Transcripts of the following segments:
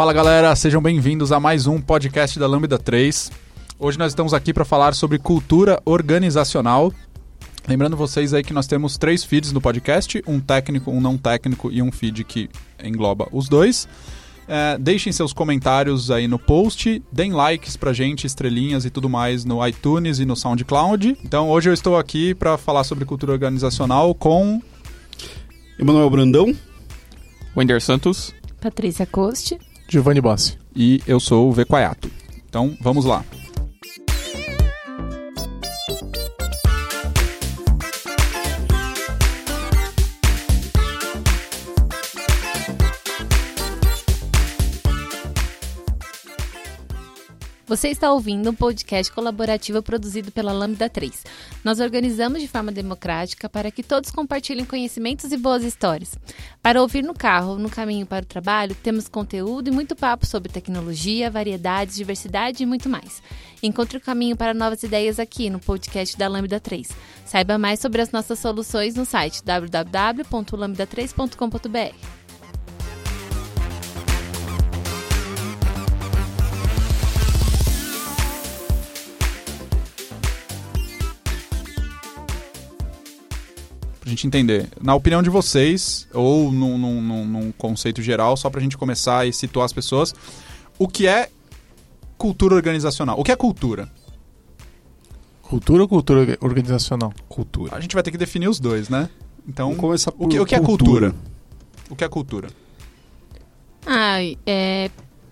Fala galera, sejam bem-vindos a mais um podcast da Lambda 3. Hoje nós estamos aqui para falar sobre cultura organizacional. Lembrando vocês aí que nós temos três feeds no podcast: um técnico, um não técnico e um feed que engloba os dois. É, deixem seus comentários aí no post, deem likes pra gente, estrelinhas e tudo mais no iTunes e no SoundCloud. Então hoje eu estou aqui para falar sobre cultura organizacional com Emanuel Brandão, Wender Santos, Patrícia Coste, Giovanni Bossi. e eu sou o Vequayato. Então vamos lá. Você está ouvindo um podcast colaborativo produzido pela Lambda 3. Nós organizamos de forma democrática para que todos compartilhem conhecimentos e boas histórias. Para ouvir no carro, no caminho para o trabalho, temos conteúdo e muito papo sobre tecnologia, variedades, diversidade e muito mais. Encontre o caminho para novas ideias aqui no podcast da Lambda 3. Saiba mais sobre as nossas soluções no site www.lambda3.com.br. Pra gente entender. Na opinião de vocês, ou num, num- num- num conceito geral, só pra gente começar e situar as pessoas, o que é cultura organizacional? O que é cultura? Cultura ou cultura orga- organizacional? cultura. A gente vai ter que definir os dois, né? Então, Vamos começar por o que, o que é cultura? O que é cultura? Ai, é,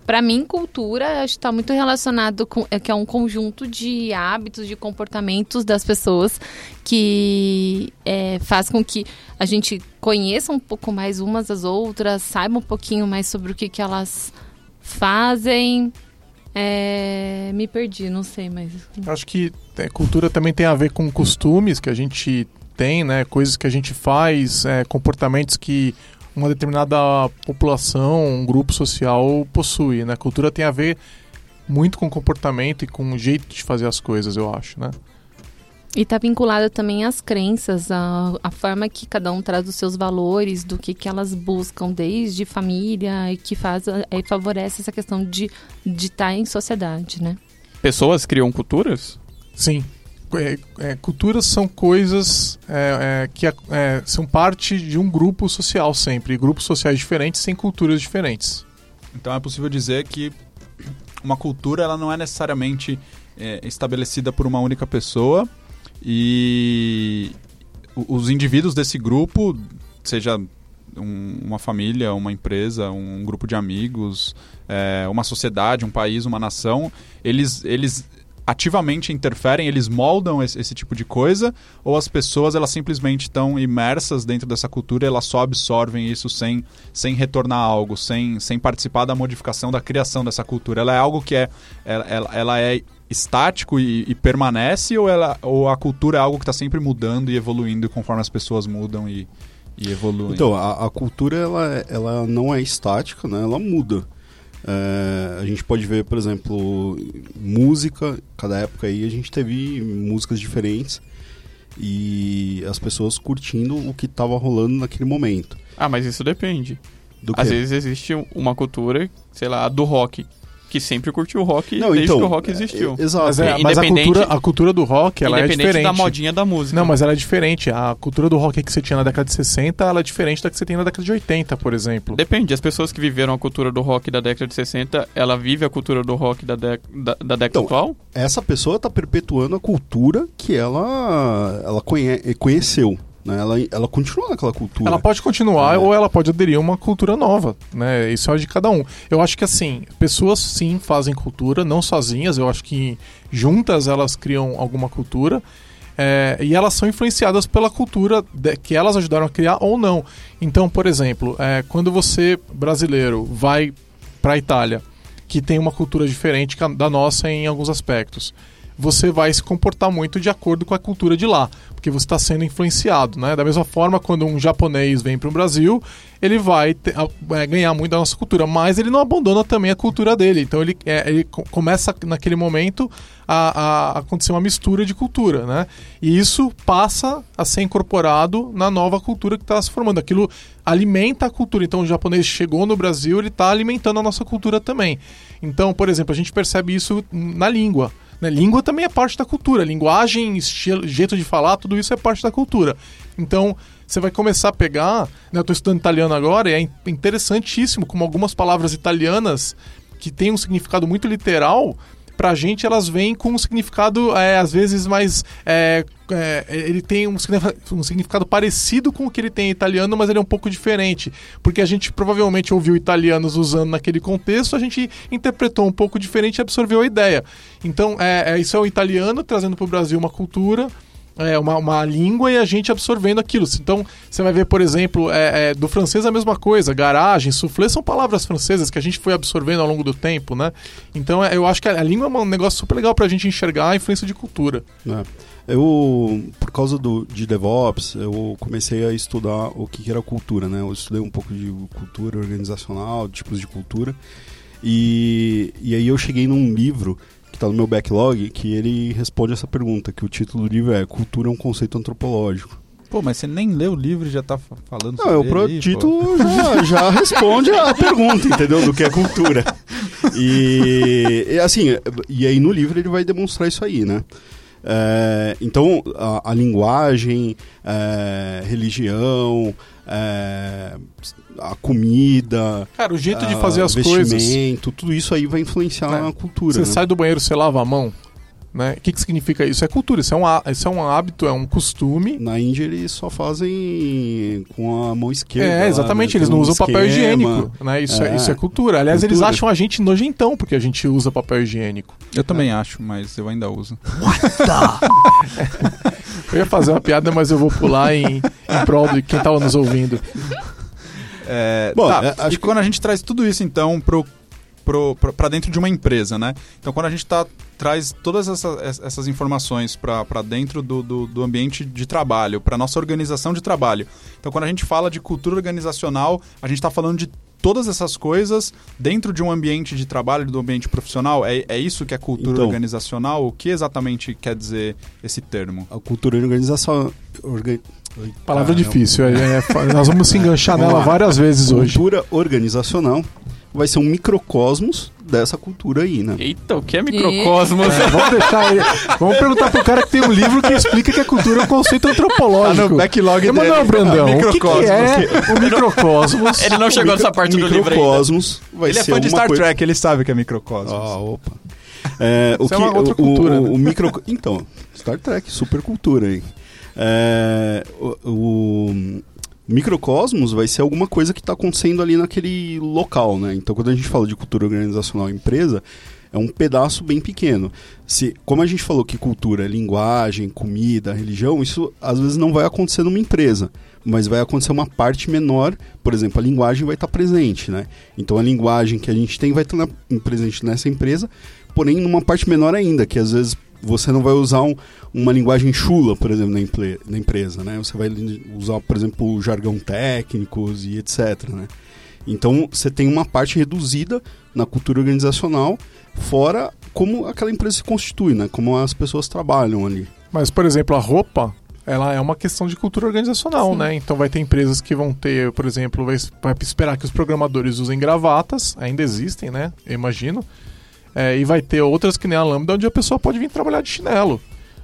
para mim, cultura está muito relacionado com é que é um conjunto de hábitos, de comportamentos das pessoas que é, faz com que a gente conheça um pouco mais umas às outras, saiba um pouquinho mais sobre o que, que elas fazem. É, me perdi, não sei, mas Acho que é, cultura também tem a ver com costumes que a gente tem, né? Coisas que a gente faz, é, comportamentos que uma determinada população, um grupo social possui, né? Cultura tem a ver muito com comportamento e com o jeito de fazer as coisas, eu acho, né? E está vinculada também às crenças, a, a forma que cada um traz os seus valores, do que, que elas buscam desde família e que faz, e favorece essa questão de estar em sociedade, né? pessoas criam culturas? Sim. É, é, culturas são coisas é, é, que é, são parte de um grupo social sempre. Grupos sociais diferentes têm culturas diferentes. Então é possível dizer que uma cultura ela não é necessariamente estabelecida por uma única pessoa e os indivíduos desse grupo, seja um- uma família, uma empresa, um grupo de amigos, é, uma sociedade, um país, uma nação, eles, eles ativamente interferem, eles moldam esse, esse tipo de coisa, ou as pessoas elas simplesmente estão imersas dentro dessa cultura e elas só absorvem isso sem, sem retornar algo, sem, sem participar da modificação, da criação dessa cultura. Ela é algo que é, ela, ela- é estático e, e permanece, ou, ela, ou a cultura é algo que está sempre mudando e evoluindo conforme as pessoas mudam e, e evoluem? Então, a, a cultura ela, ela não é estática, né? Ela muda. É, a gente pode ver, por exemplo, música. Cada época aí a gente teve músicas diferentes e as pessoas curtindo o que estava rolando naquele momento. Ah, mas isso depende. Às vezes existe uma cultura, sei lá, do rock, que sempre curtiu rock Não, desde então, que o rock existiu. é- exato. Mas, é, mas a, cultura, a cultura do rock ela é diferente. da modinha da música. Não, mas ela é diferente. A cultura do rock que você tinha na década de 60 ela é diferente da que você tem na década de 80, por exemplo. Depende, as pessoas que viveram a cultura do rock da década de 60, ela vive a cultura do rock da, dec- da, da década Então, atual? Essa pessoa está perpetuando a cultura que ela, ela conhe- conheceu. Né? Ela, ela continua naquela cultura. Ela pode continuar É. ou ela pode aderir a uma cultura nova, né? Isso é de cada um. Eu acho que assim, pessoas sim fazem cultura, não sozinhas. Eu acho que juntas elas criam alguma cultura. é, e elas são influenciadas pela cultura de- que elas ajudaram a criar ou não. Então, por exemplo, é, quando você, brasileiro, vai para a Itália, que tem uma cultura diferente da nossa em alguns aspectos, você vai se comportar muito de acordo com a cultura de lá, porque você está sendo influenciado, né? Da mesma forma, quando um japonês vem para o Brasil, ele vai é, ganhar muito da nossa cultura, mas ele não abandona também a cultura dele. Então ele, é, ele começa naquele momento a, a, acontecer uma mistura de cultura, né? E isso passa a ser incorporado na nova cultura que está se formando. Aquilo alimenta a cultura. Então o japonês chegou no Brasil, ele está alimentando a nossa cultura também. Então, por exemplo, a gente percebe isso na língua. Né? Língua também é parte da cultura. Linguagem, estilo, jeito de falar, tudo isso é parte da cultura. Então, você vai começar a pegar. Né, eu estou estudando italiano agora e é interessantíssimo como algumas palavras italianas que têm um significado muito literal pra gente elas vêm com um significado, é, às vezes, mais. É, é, ele tem um significado, um significado, parecido com o que ele tem em italiano, mas ele é um pouco diferente. Porque a gente provavelmente ouviu italianos usando naquele contexto, a gente interpretou um pouco diferente e absorveu a ideia. Então, é, é isso é o italiano trazendo para o Brasil uma cultura é, uma, uma língua e a gente absorvendo aquilo. Então, você vai ver, por exemplo, é, é, do francês a mesma coisa. Garagem, soufflé são palavras francesas que a gente foi absorvendo ao longo do tempo, né? Então, é, eu acho que a, a língua é um negócio super legal para a gente enxergar a influência de cultura. É. Eu, por causa do, de DevOps, eu comecei a estudar o que, era cultura, né? Eu estudei um pouco de cultura organizacional, tipos de cultura. E, e aí eu cheguei num livro está no meu backlog, que ele responde essa pergunta, que o título do livro é Cultura é um conceito antropológico. Pô, mas você nem leu o livro e já está falando Não, sobre o aí, título já, já, responde a pergunta, entendeu? Do que é cultura. E, e, assim, e aí no livro ele vai demonstrar isso aí, né? É, então, a, a linguagem, é, religião, é, a comida. Cara, o jeito de fazer as coisas. Tudo isso aí vai influenciar é. na cultura. Você né? sai do banheiro, você lava a mão. Né? O que, que significa isso? É cultura, isso é, um, isso é um hábito, é um costume. Na Índia eles só fazem com a mão esquerda. É, exatamente, lá, né? eles não um usam esquema. papel higiênico. Né? Isso, é, é, isso é cultura. Aliás, cultura. eles acham a gente nojentão porque a gente usa papel higiênico. Eu também acho, mas eu ainda uso. What the? eu ia fazer uma piada, mas eu vou pular em, em prol de quem estava nos ouvindo. É, Bom, tá, é, acho e que quando a gente traz tudo isso, então, pro para dentro de uma empresa, né? Então, quando a gente tá, traz todas essa, essas informações para dentro do, do, do, ambiente de trabalho, para nossa organização de trabalho. Então, quando a gente fala de cultura organizacional, a gente está falando de todas essas coisas dentro de um ambiente de trabalho, do ambiente profissional? É, é isso que é cultura então, organizacional? O que exatamente quer dizer esse termo? A cultura organizacional. Orga... Palavra difícil, é, é, nós vamos se enganchar nela várias vezes cultura hoje. Cultura organizacional vai ser um microcosmos dessa cultura aí, né? Eita, o que é microcosmos? É, vamos deixar ele. Vamos perguntar pro cara que tem um livro que explica que a cultura é um conceito antropológico. Ah, no backlog dele. Emanuel Brandão, o que, que, é o microcosmos? Ele não chegou nessa parte do livro Microcosmos vai ele ser é fã de Star coisa... Trek, ele sabe que é microcosmos. Ah, opa. É, o Isso que, é uma outra cultura, o, né? o, micro... Então, Star Trek, super cultura aí. É, o, o, microcosmos vai ser alguma coisa que está acontecendo ali naquele local, né? Então, quando a gente fala de cultura organizacional empresa, é um pedaço bem pequeno. Se, como a gente falou que cultura é linguagem, comida, religião, isso às vezes não vai acontecer numa empresa, mas vai acontecer uma parte menor. Por exemplo, a linguagem vai estar tá presente, né? Então, a linguagem que a gente tem vai estar tá presente nessa empresa, porém numa parte menor ainda, que às vezes você não vai usar um, uma linguagem chula, por exemplo, na, na, empresa, né? Você vai usar, por exemplo, jargão técnicos e etc, né? Então, você tem uma parte reduzida na cultura organizacional, fora como aquela empresa se constitui, né? Como as pessoas trabalham ali. Mas, por exemplo, a roupa, ela é uma questão de cultura organizacional, Sim. né? Então vai ter empresas que vão ter, por exemplo, vai, vai esperar que os programadores usem gravatas, ainda existem, né? Eu imagino. É, e vai ter outras que nem a Lambda, onde a pessoa pode vir trabalhar de chinelo.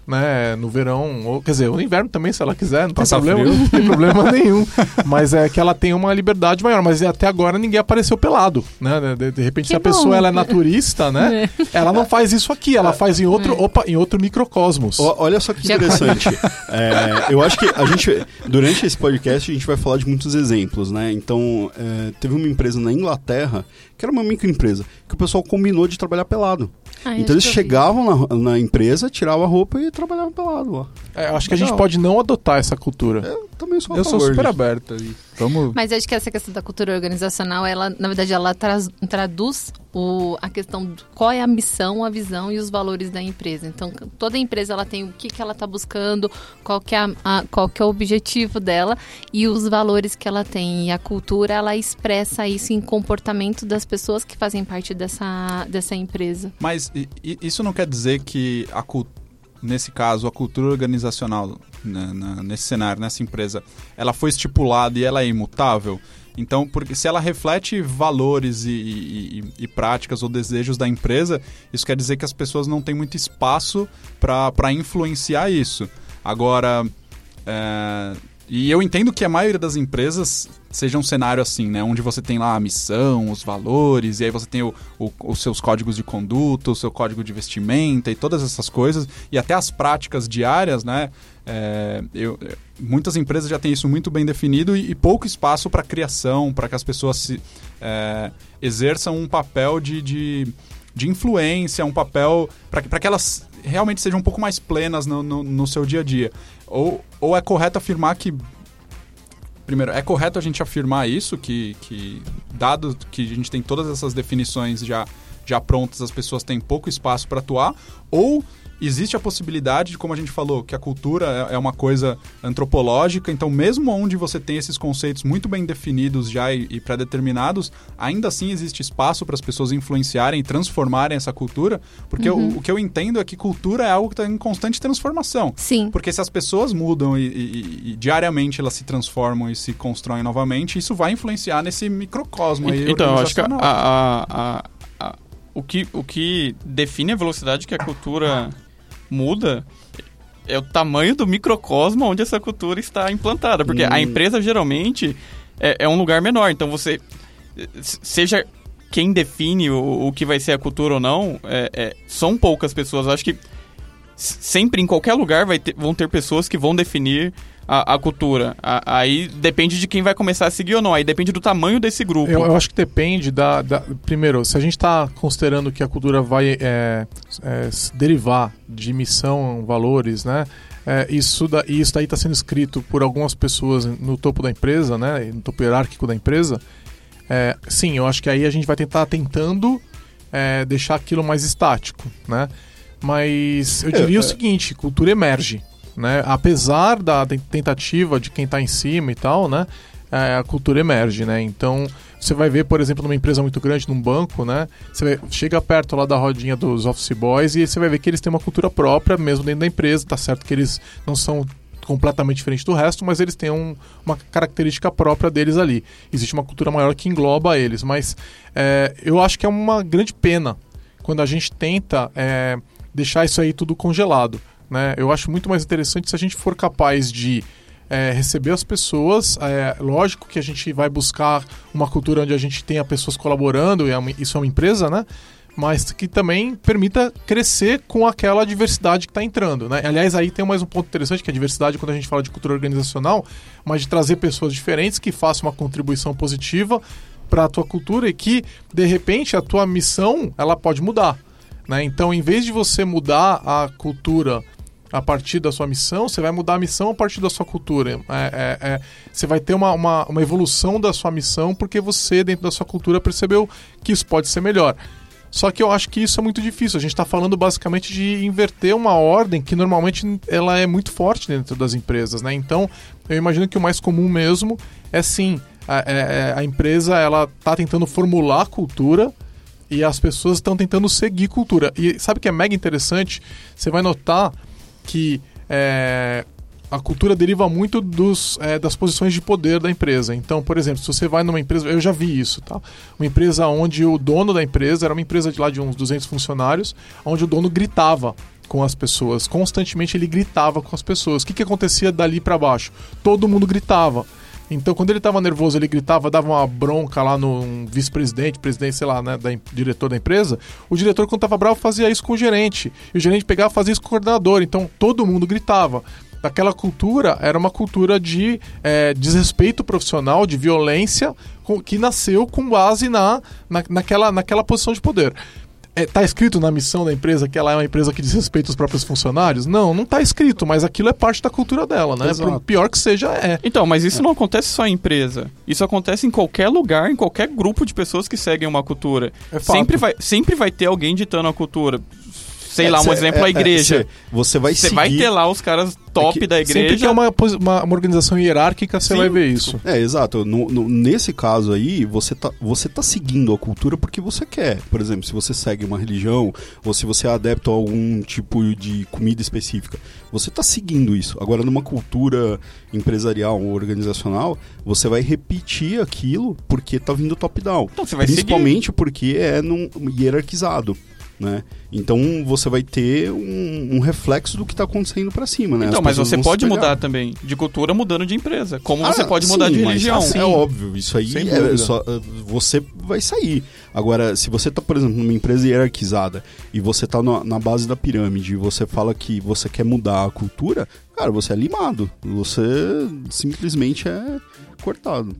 Né, no verão, ou quer dizer, no inverno também, se ela quiser, não tem problema, não tem problema nenhum. Mas é que ela tem uma liberdade maior. Mas até agora ninguém apareceu pelado, né? De, de repente, que se a bom. pessoa ela é naturista, né? É. Ela não faz isso aqui, ela faz em outro, é. opa, em outro microcosmos. O, olha só que interessante. é, eu acho que a gente, durante esse podcast, a gente vai falar de muitos exemplos, né? Então, é, teve uma empresa na Inglaterra que era uma microempresa, que o pessoal combinou de trabalhar pelado. Ah, então eles chegavam na, na, empresa, tiravam a roupa e trabalhavam pelado lá. É, eu acho que a gente Não. pode não adotar essa cultura. Eu também sou a Eu sou super aberto aí. Vamos. Mas acho que essa questão da cultura organizacional, ela, na verdade, ela traz- traduz o, a questão de qual é a missão, a visão e os valores da empresa. Então, toda empresa ela tem o que, que ela está buscando, qual que, é a, a- qual que é o objetivo dela e os valores que ela tem. E a cultura, ela expressa isso em comportamento das pessoas que fazem parte dessa, dessa empresa. Mas isso não quer dizer que a cul- nesse caso a cultura organizacional né, na- nesse cenário, nessa empresa, ela foi estipulada e ela é imutável. Então, porque se ela reflete valores e, e- e- práticas ou desejos da empresa, isso quer dizer que as pessoas não têm muito espaço para influenciar isso. Agora, é, e eu entendo que a maioria das empresas seja um cenário assim, né? Onde você tem lá a missão, os valores, e aí você tem o, o- os seus códigos de conduta, o seu código de vestimenta e todas essas coisas, e até as práticas diárias, né? É, eu- eu- muitas empresas já têm isso muito bem definido e, e pouco espaço para criação, para que as pessoas se, é, exerçam um papel de, de, de influência, um papel para que, que elas realmente sejam um pouco mais plenas no, no, no seu dia a dia. Ou, ou é correto afirmar que. Primeiro, é correto a gente afirmar isso, que, que dado que a gente tem todas essas definições já, já prontas, as pessoas têm pouco espaço para atuar, ou existe a possibilidade, de, como a gente falou, que a cultura é, é uma coisa antropológica, então mesmo onde você tem esses conceitos muito bem definidos já e, e pré-determinados, ainda assim existe espaço para as pessoas influenciarem e transformarem essa cultura, porque o, o que eu entendo é que cultura é algo que está em constante transformação. Sim. Porque se as pessoas mudam e, e- e diariamente elas se transformam e se constroem novamente, isso vai influenciar nesse microcosmo aí Então, eu acho que a- a- a- o, que, o que define a velocidade que a cultura muda é o tamanho do microcosmo onde essa cultura está implantada. Porque a Hum. empresa geralmente é, é um lugar menor. Então você. Seja quem define o, o que vai ser a cultura ou não, é- é, são poucas pessoas. Eu acho que sempre em qualquer lugar vai ter- vão ter pessoas que vão definir a, a cultura. A- aí depende de quem vai começar a seguir ou não. Aí depende do tamanho desse grupo. Eu, eu acho que depende da, da- Primeiro, se a gente está considerando que a cultura vai é, é, se derivar de missão, valores, né? É, isso, da, isso daí está sendo escrito por algumas pessoas no topo da empresa, né? No topo hierárquico da empresa. É, sim, eu acho que aí a gente vai tentar tentando é, deixar aquilo mais estático, né? Mas eu É, diria é. o seguinte, cultura emerge, né? Apesar da ten- tentativa de quem está em cima e tal, né? É, a cultura emerge, né? Então, você vai ver, por exemplo, numa empresa muito grande, num banco, né? Você chega perto lá da rodinha dos office boys e você vai ver que eles têm uma cultura própria mesmo dentro da empresa. Tá certo que eles não são completamente diferentes do resto, mas eles têm um- uma característica própria deles ali. Existe uma cultura maior que engloba eles, mas é, eu acho que é uma grande pena quando a gente tenta é, deixar isso aí tudo congelado. Né? Eu acho muito mais interessante se a gente for capaz de é, receber as pessoas. É, lógico que a gente vai buscar uma cultura onde a gente tenha pessoas colaborando, e é uma- isso é uma empresa, né? Mas que também permita crescer com aquela diversidade que está entrando. Né? Aliás, aí tem mais um ponto interessante, que é a diversidade quando a gente fala de cultura organizacional, mas de trazer pessoas diferentes que façam uma contribuição positiva para a tua cultura e que, de repente, a tua missão ela pode mudar. Né? Então, em vez de você mudar a cultura a partir da sua missão, você vai mudar a missão a partir da sua cultura. É, é, é, você vai ter uma, uma, uma evolução da sua missão porque você, dentro da sua cultura, percebeu que isso pode ser melhor. Só que eu acho que isso é muito difícil. A gente está falando basicamente de inverter uma ordem que normalmente ela é muito forte dentro das empresas, né? Então, eu imagino que o mais comum mesmo é sim a, é- é- a empresa ela está tentando formular a cultura e as pessoas estão tentando seguir cultura. E sabe o que é mega interessante? Você vai notar que é, a cultura deriva muito dos, é, das posições de poder da empresa. Então, por exemplo, se você vai numa empresa, eu já vi isso, tá? Uma empresa onde o dono da empresa era uma empresa de lá de uns 200 funcionários, onde o dono gritava com as pessoas, constantemente ele gritava com as pessoas. O que, que acontecia dali para baixo? Todo mundo gritava. Então, quando ele estava nervoso, ele gritava, dava uma bronca lá no vice-presidente, presidente, sei lá, né, da diretor da empresa. O diretor, quando estava bravo, fazia isso com o gerente. E o gerente pegava fazia isso com o coordenador. Então, todo mundo gritava. Aquela cultura era uma cultura de eh, desrespeito profissional, de violência, com- que nasceu com base na, na, naquela, naquela posição de poder. É, tá escrito na missão da empresa que ela é uma empresa que desrespeita os próprios funcionários? Não, não tá escrito, mas aquilo é parte da cultura dela, né? Exato. Por pior que seja, é. Então, mas isso não acontece só em empresa. Isso acontece em qualquer lugar, em qualquer grupo de pessoas que seguem uma cultura. É sempre, vai, sempre vai ter alguém ditando a cultura. Sei É, lá, um cê- exemplo, é, a é, igreja. cê- você vai Você seguir... vai ter lá os caras top É que da Sempre igreja. que é uma, uma, uma organização hierárquica, você vai ver isso. É, exato. No- no- nesse caso aí, você tá, você tá seguindo a cultura porque você quer. Por exemplo, se você segue uma religião, ou se você é adepto a algum tipo de comida específica, você tá seguindo isso. Agora, numa cultura empresarial ou organizacional, você vai repetir aquilo porque tá vindo top-down. Então você vai seguir. Principalmente porque é num, hierarquizado. Né? Então você vai ter um, um reflexo do que está acontecendo para cima, né? Então, As mas você pode mudar também de cultura mudando de empresa. Como Ah, você pode mudar sim, de mas religião. assim, É óbvio, isso aí é só, uh, você vai sair. Agora, se você tá, por exemplo, numa empresa hierarquizada e você tá na, na base da pirâmide e você fala que você quer mudar a cultura, cara, você é limado. Você simplesmente é cortado.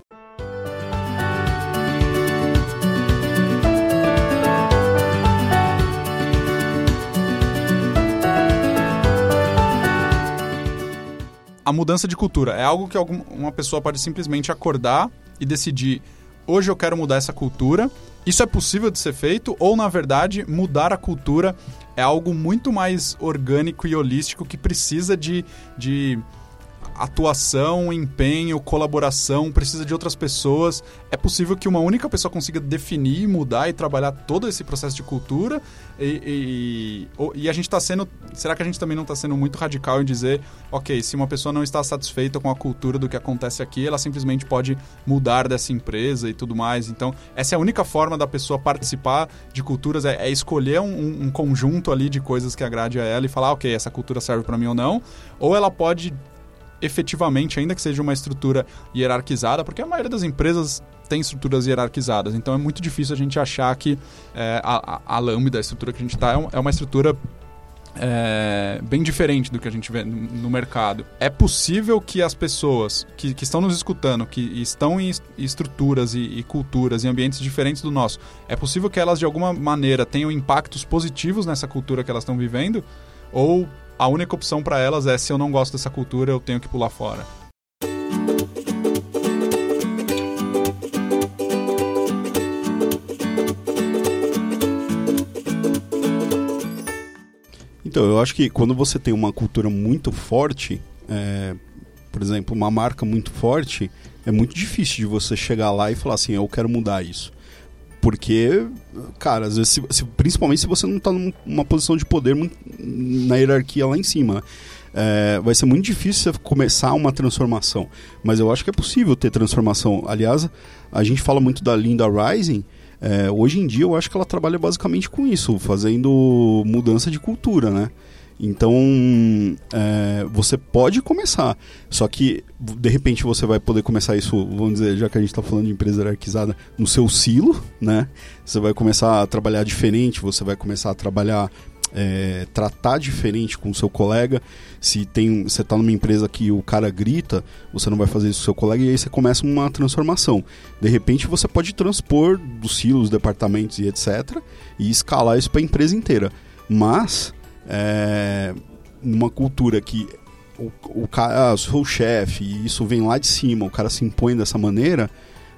A mudança de cultura é algo que algum- uma pessoa pode simplesmente acordar e decidir hoje eu quero mudar essa cultura. Isso é possível de ser feito ou na verdade mudar a cultura é algo muito mais orgânico e holístico que precisa de, de atuação, empenho, colaboração, precisa de outras pessoas. É possível que uma única pessoa consiga definir, mudar e trabalhar todo esse processo de cultura. E, e, e a gente está sendo. Será que a gente também não está sendo muito radical em dizer, ok, se uma pessoa não está satisfeita com a cultura do que acontece aqui, ela simplesmente pode mudar dessa empresa e tudo mais. Então, essa é a única forma da pessoa participar de culturas, é, é escolher um, um conjunto ali de coisas que agrade a ela e falar, ok, essa cultura serve para mim ou não. Ou ela pode efetivamente, ainda que seja uma estrutura hierarquizada, porque a maioria das empresas tem estruturas hierarquizadas, então é muito difícil a gente achar que é, a, a, Lambda, a estrutura que a gente está, é, é uma estrutura é, bem diferente do que a gente vê no, mercado. É possível que as pessoas que, que estão nos escutando, que estão em es- estruturas e, e culturas e ambientes diferentes do nosso, é possível que elas de alguma maneira tenham impactos positivos nessa cultura que elas estão vivendo? Ou a única opção para elas é se eu não gosto dessa cultura, eu tenho que pular fora? Então, eu acho que quando você tem uma cultura muito forte, é, por exemplo, uma marca muito forte, é muito difícil de você chegar lá e falar assim, eu quero mudar isso. Porque, cara, às vezes, se- se- principalmente se você não está numa posição de poder na hierarquia lá em cima, é, vai ser muito difícil você começar uma transformação. Mas eu acho que é possível ter transformação. Aliás, a gente fala muito da Linda Rising. é, hoje em dia eu acho que ela trabalha basicamente com isso, fazendo mudança de cultura, né? Então, é, você pode começar. Só que, de repente, você vai poder começar isso, vamos dizer, já que a gente está falando de empresa hierarquizada, no seu silo, né? Você vai começar a trabalhar diferente, você vai começar a trabalhar, é, tratar diferente com o seu colega. Se tem, você está numa empresa que o cara grita, você não vai fazer isso com o seu colega e aí você começa uma transformação. De repente, você pode transpor dos silos, departamentos e etc. e escalar isso para a empresa inteira. Mas é, numa cultura que o, o cara, ah, sou o chefe e isso vem lá de cima, o cara se impõe dessa maneira,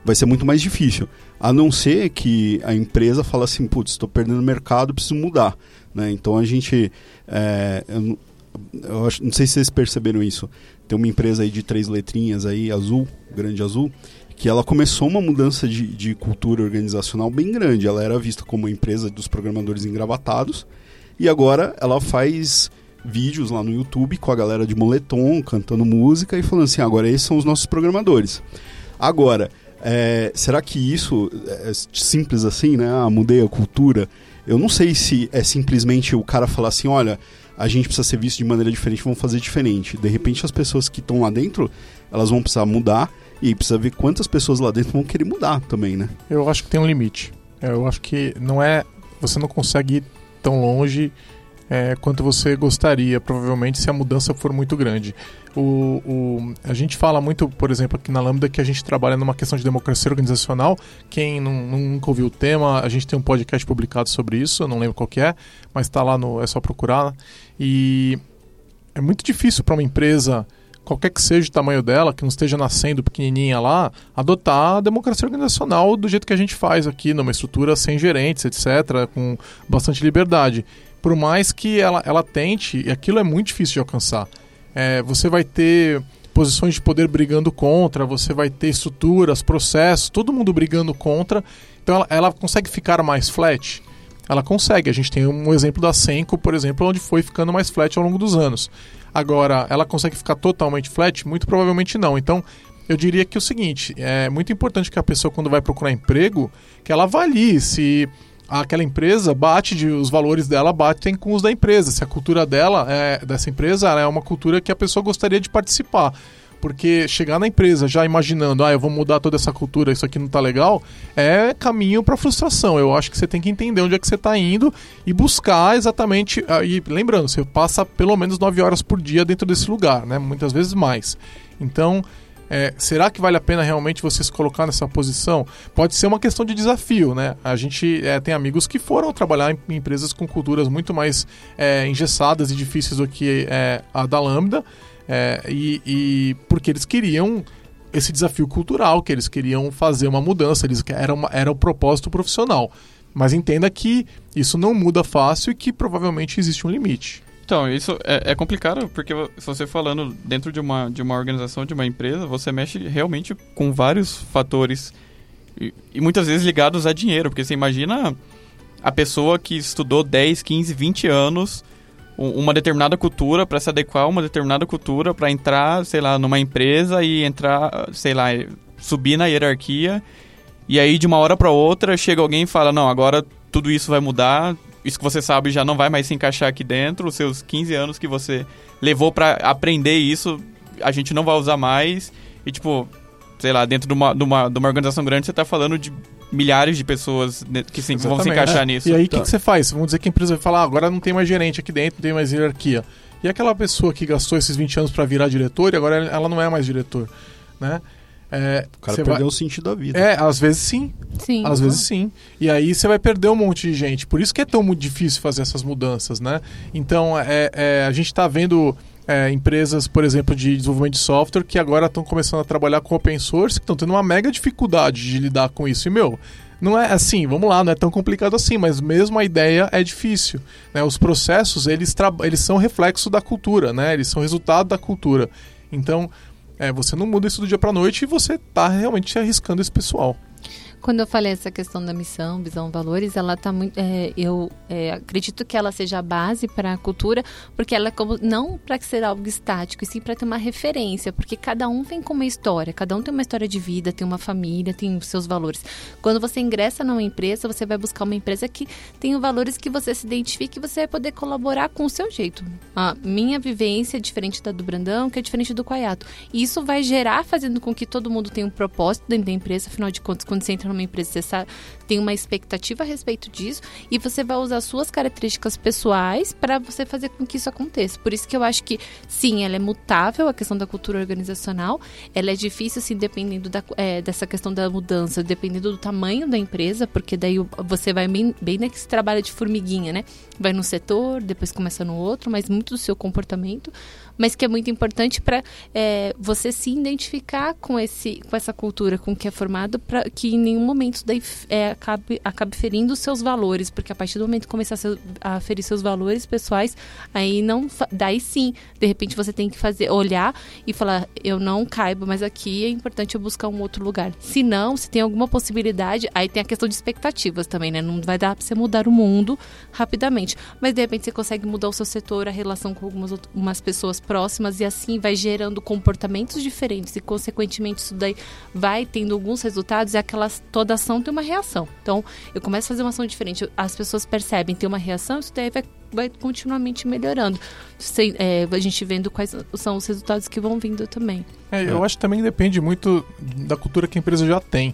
vai ser muito mais difícil. A não ser que a empresa fala assim, putz, estou perdendo mercado, preciso mudar. Né? Então a gente. é, eu, eu acho, não sei se vocês perceberam isso. Tem uma empresa aí de três letrinhas aí, azul, grande azul, que ela começou uma mudança de, de cultura organizacional bem grande. Ela era vista como uma empresa dos programadores engravatados. E agora ela faz vídeos lá no YouTube com a galera de moletom, cantando música e falando assim: agora esses são os nossos programadores. Agora, é, será que isso é simples assim, né? Ah, mudei a cultura. Eu não sei se é simplesmente o cara falar assim: olha, a gente precisa ser visto de maneira diferente, vamos fazer diferente. De repente, as pessoas que estão lá dentro, elas vão precisar mudar e precisa ver quantas pessoas lá dentro vão querer mudar também, né? Eu acho que tem um limite. Eu acho que não é. Você não consegue tão longe é, quanto você gostaria, provavelmente, se a mudança for muito grande. O, o, a gente fala muito, por exemplo, aqui na Lambda, que a gente trabalha numa questão de democracia organizacional. Quem não, nunca ouviu o tema, a gente tem um podcast publicado sobre isso, eu não lembro qual é, mas está lá no. é só procurar. E é muito difícil para uma empresa qualquer que seja o tamanho dela, que não esteja nascendo pequenininha lá, adotar a democracia organizacional do jeito que a gente faz aqui, numa estrutura sem gerentes, etc., com bastante liberdade. Por mais que ela, ela tente, e aquilo é muito difícil de alcançar. É, você vai ter posições de poder brigando contra, você vai ter estruturas, processos, todo mundo brigando contra. Então ela, ela consegue ficar mais flat? Ela consegue. A gente tem um exemplo da Senco, por exemplo, onde foi ficando mais flat ao longo dos anos. Agora, ela consegue ficar totalmente flat? Muito provavelmente não. Então, eu diria que é o seguinte, é muito importante que a pessoa quando vai procurar emprego, que ela avalie se aquela empresa bate de, os valores dela batem com os da empresa, se a cultura dela é, dessa empresa é uma cultura que a pessoa gostaria de participar. Porque chegar na empresa já imaginando, ah, eu vou mudar toda essa cultura, isso aqui não tá legal, é caminho para frustração. Eu acho que você tem que entender onde é que você está indo e buscar exatamente. Ah, e lembrando, você passa pelo menos 9 horas por dia dentro desse lugar, né? Muitas vezes mais. Então, é, será que vale a pena realmente você se colocar nessa posição? Pode ser uma questão de desafio, né? A gente é, tem amigos que foram trabalhar em, empresas com culturas muito mais é, engessadas e difíceis do que é, a da Lambda. É, e, e, porque eles queriam esse desafio cultural, que eles queriam fazer uma mudança, eles era, uma, era o propósito profissional. Mas entenda que isso não muda fácil e que provavelmente existe um limite. Então, isso é, é, complicado porque se você falando dentro de uma, de uma organização, de uma empresa, você mexe realmente com vários fatores e, e muitas vezes ligados a dinheiro, porque você imagina a pessoa que estudou 10, 15, 20 anos uma determinada cultura para se adequar a uma determinada cultura para entrar, sei lá, numa empresa e entrar, sei lá, subir na hierarquia. E aí de uma hora para outra chega alguém e fala: "Não, agora tudo isso vai mudar. Isso que você sabe já não vai mais se encaixar aqui dentro. Os seus 15 anos que você levou para aprender isso, a gente não vai usar mais". E tipo, sei lá, dentro de uma, de uma, de uma organização grande, você está falando de milhares de pessoas que sim, vão se encaixar é. nisso. E aí o tá. que, que, você faz? Vamos dizer que a empresa vai falar, ah, agora não tem mais gerente aqui dentro, não tem mais hierarquia. E aquela pessoa que gastou esses 20 anos para virar diretor e agora ela não é mais diretor, né? É, o cara perdeu vai... o sentido da vida. É, às vezes sim. Sim. Às vezes sim. E aí você vai perder um monte de gente. Por isso que é tão muito difícil fazer essas mudanças, né? Então, é, é a gente está vendo é, empresas, por exemplo, de desenvolvimento de software que agora estão começando a trabalhar com open source, que estão tendo uma mega dificuldade de lidar com isso. E, meu, não é assim, vamos lá, não é tão complicado assim, mas mesmo a ideia é difícil. Né? Os processos, eles, eles são reflexo da cultura, né? Eles são resultado da cultura. Então, é, você não muda isso do dia para noite e você está realmente arriscando esse pessoal. Quando eu falei essa questão da missão, visão, valores, ela tá muito. É, eu é, acredito que ela seja a base para a cultura, porque ela é como não para ser algo estático, e sim para ter uma referência, porque cada um vem com uma história, cada um tem uma história de vida, tem uma família, tem os seus valores. Quando você ingressa numa empresa, você vai buscar uma empresa que tem valores que você se identifique e você vai poder colaborar com o seu jeito. A minha vivência é diferente da do Brandão, que é diferente do Quaiato. E isso vai gerar, fazendo com que todo mundo tenha um propósito dentro da empresa, afinal de contas, quando você entra numa empresa, você sabe, tem uma expectativa a respeito disso e você vai usar suas características pessoais para você fazer com que isso aconteça. Por isso que eu acho que, sim, ela é mutável, a questão da cultura organizacional, ela é difícil, assim, dependendo da, é, dessa questão da mudança, dependendo do tamanho da empresa, porque daí você vai bem, bem nesse trabalho de formiguinha, né? Vai no setor, depois começa no outro, mas muito do seu comportamento mas que é muito importante para é, você se identificar com, esse, com essa cultura com que é formado, para que em nenhum momento daí, é, acabe, acabe ferindo os seus valores, porque a partir do momento que começar a ferir seus valores pessoais, aí não. Daí sim, de repente você tem que fazer, olhar e falar, eu não caibo, mas aqui é importante eu buscar um outro lugar. Se não, se tem alguma possibilidade, aí tem a questão de expectativas também, né? Não vai dar para você mudar o mundo rapidamente. Mas de repente você consegue mudar o seu setor, a relação com algumas outras, pessoas próximas e assim vai gerando comportamentos diferentes e consequentemente isso daí vai tendo alguns resultados e aquela toda ação tem uma reação. Então, eu começo a fazer uma ação diferente, as pessoas percebem, tem uma reação, isso daí vai, vai continuamente melhorando. Sem, é, a gente vendo quais são os resultados que vão vindo também. É, eu acho que também depende muito da cultura que a empresa já tem.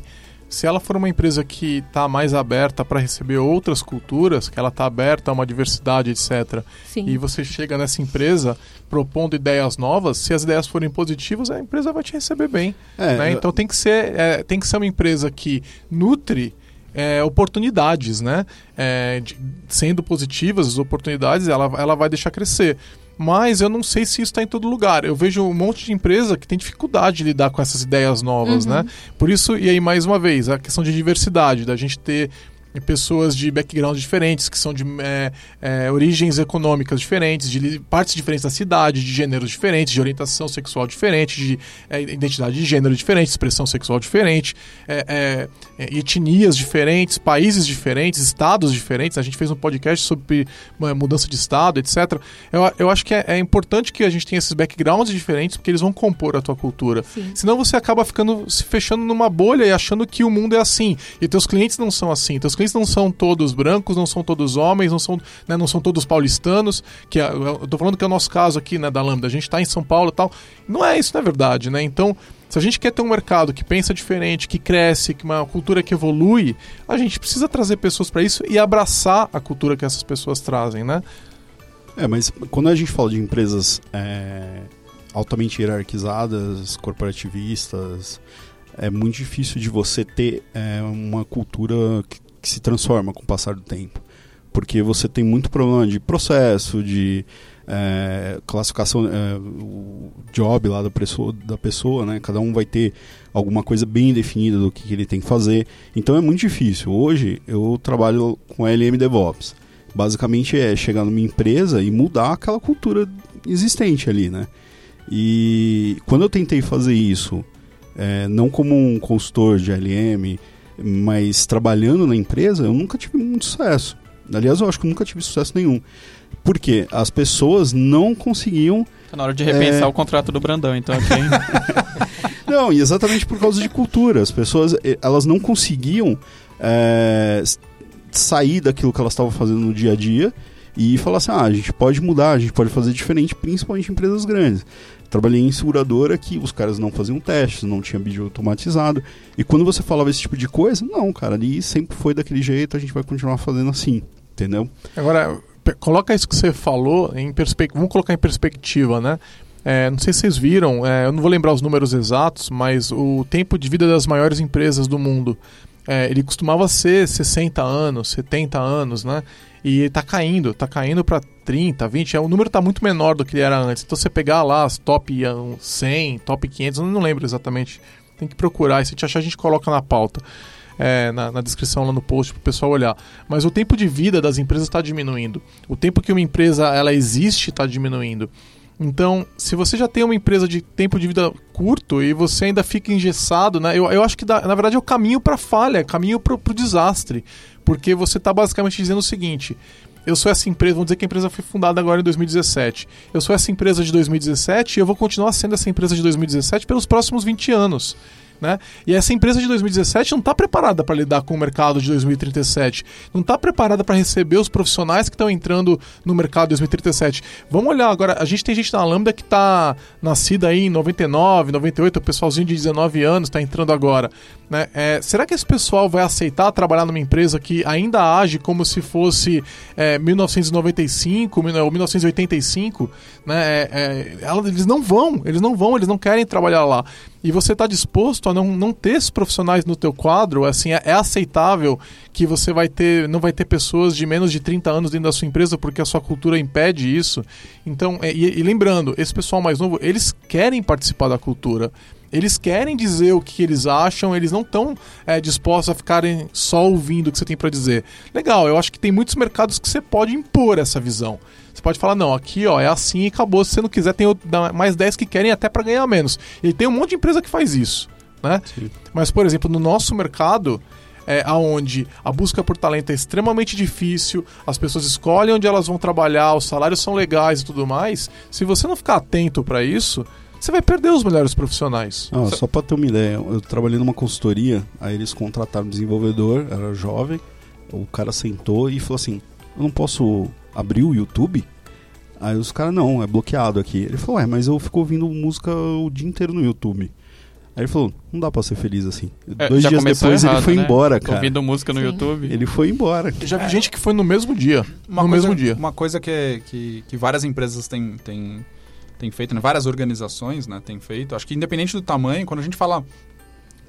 se ela for uma empresa que está mais aberta para receber outras culturas, que ela está aberta a uma diversidade, etc., Sim. e você chega nessa empresa propondo ideias novas, se as ideias forem positivas, a empresa vai te receber bem. É, né? Então tem que ser, é, tem que ser uma empresa que nutre é, oportunidades, né? É, de- sendo positivas as oportunidades, ela, ela vai deixar crescer. Mas eu não sei se isso está em todo lugar. Eu vejo um monte de empresa que tem dificuldade de lidar com essas ideias novas, né? Por isso, e aí mais uma vez, a questão de diversidade, da gente ter pessoas de backgrounds diferentes, que são de é, é, origens econômicas diferentes, de partes diferentes da cidade, de gêneros diferentes, de orientação sexual diferente, de é, identidade de gênero diferente, expressão sexual diferente, é, é, é, etnias diferentes, países diferentes, estados diferentes. A gente fez um podcast sobre mudança de estado, etc. Eu, eu acho que é, é importante que a gente tenha esses backgrounds diferentes, porque eles vão compor a tua cultura. Sim. Senão você acaba ficando se fechando numa bolha e achando que o mundo é assim. E teus clientes não são assim. Teus clientes não são todos brancos, não são todos homens, não são, né, não são todos paulistanos. Que é- eu tô falando que é o nosso caso aqui, né, da Lambda. A gente tá em São Paulo e tal. Não é isso, não é verdade, né? Então, se a gente quer ter um mercado que pensa diferente, que cresce, que uma cultura que evolui, a gente precisa trazer pessoas para isso e abraçar a cultura que essas pessoas trazem, né? É, mas quando a gente fala de empresas é, altamente hierarquizadas, corporativistas, é muito difícil de você ter é, uma cultura que, que se transforma com o passar do tempo. Porque você tem muito problema de processo, de é, classificação, é, o job lá da pessoa, da pessoa, né? Cada um vai ter alguma coisa bem definida do que, que ele tem que fazer. Então é muito difícil. Hoje eu trabalho com LM DevOps. Basicamente é chegar numa empresa e mudar aquela cultura existente ali, né? E quando eu tentei fazer isso, é, não como um consultor de LM, mas trabalhando na empresa, eu nunca tive muito sucesso. Aliás, eu acho que eu nunca tive sucesso nenhum. Por quê? As pessoas não conseguiam Tá na hora de repensar É. o contrato do Brandão, então aqui? Não, e exatamente por causa de cultura. As pessoas, eh, elas não conseguiam s- sair daquilo que elas estavam fazendo no dia a dia e falar assim, ah, a gente pode mudar, a gente pode fazer diferente, principalmente em empresas grandes. Trabalhei em seguradora que os caras não faziam testes, não tinha vídeo automatizado. E quando você falava esse tipo de coisa, não, cara, ali sempre foi daquele jeito, a gente vai continuar fazendo assim, entendeu? Agora, coloca isso que você falou em perspectiva. Vamos colocar em perspectiva, né? É, não sei se vocês viram, é, eu não vou lembrar os números exatos, mas o tempo de vida das maiores empresas do mundo, é, ele costumava ser 60 anos, 70 anos, né? E tá caindo, tá caindo para 30, 20, é, o número tá muito menor do que ele era antes. Então você pegar lá as top ah, 100, top 500, eu não lembro exatamente. Tem que procurar, e se gente achar a gente coloca na pauta. é, na, na descrição lá no post para o pessoal olhar. Mas o tempo de vida das empresas está diminuindo. O tempo que uma empresa ela existe está diminuindo. Então, se você já tem uma empresa de tempo de vida curto e você ainda fica engessado, né? Eu, eu acho que dá- na verdade é o caminho para falha, é caminho para o desastre. Porque você está basicamente dizendo o seguinte: eu sou essa empresa, vamos dizer que a empresa foi fundada agora em 2017. Eu sou essa empresa de 2017 e eu vou continuar sendo essa empresa de 2017 pelos próximos 20 anos. Né? E essa empresa de 2017 não está preparada para lidar com o mercado de 2037. Não está preparada para receber os profissionais que estão entrando no mercado de 2037. Vamos olhar agora. A gente tem gente na Lambda que está nascida aí em 99, 98, o pessoalzinho de 19 anos está entrando agora. Né? É, será que esse pessoal vai aceitar trabalhar numa empresa que ainda age como se fosse é, 1995 ou 1985? Né? É, é, eles não vão, eles não vão, eles não querem trabalhar lá. E você está disposto a não, não ter esses profissionais no teu quadro, assim, é, é aceitável que você vai ter, não vai ter pessoas de menos de 30 anos dentro da sua empresa porque a sua cultura impede isso. Então, é, e, e lembrando, esse pessoal mais novo, eles querem participar da cultura. Eles querem dizer o que eles acham, eles não estão dispostos a ficarem só ouvindo o que você tem para dizer. Legal, eu acho que tem muitos mercados que você pode impor essa visão. Você pode falar, não, aqui ó, é assim e acabou. Se você não quiser, tem mais 10 que querem até para ganhar menos. E tem um monte de empresa que faz isso. Né? Sim. Mas, por exemplo, no nosso mercado, é, aonde a busca por talento é extremamente difícil, as pessoas escolhem onde elas vão trabalhar, os salários são legais e tudo mais. Se você não ficar atento para isso, você vai perder os melhores profissionais. Ah, só pra ter uma ideia, eu trabalhei numa consultoria, aí eles contrataram um desenvolvedor, era jovem, o cara sentou e falou assim, eu não posso abrir o YouTube? Aí os caras, não, é bloqueado aqui. Ele falou, é, mas eu fico ouvindo música o dia inteiro no YouTube. Aí ele falou, não dá pra ser feliz assim. É, Dois dias depois errado, ele foi né? embora, cara. Ouvindo música no Sim. YouTube. Ele foi embora. Já vi gente que foi no mesmo dia. Uma no coisa, mesmo dia. Uma coisa que, que, que várias empresas têm, têm, têm feito, né? várias organizações né, têm feito, acho que independente do tamanho, quando a gente fala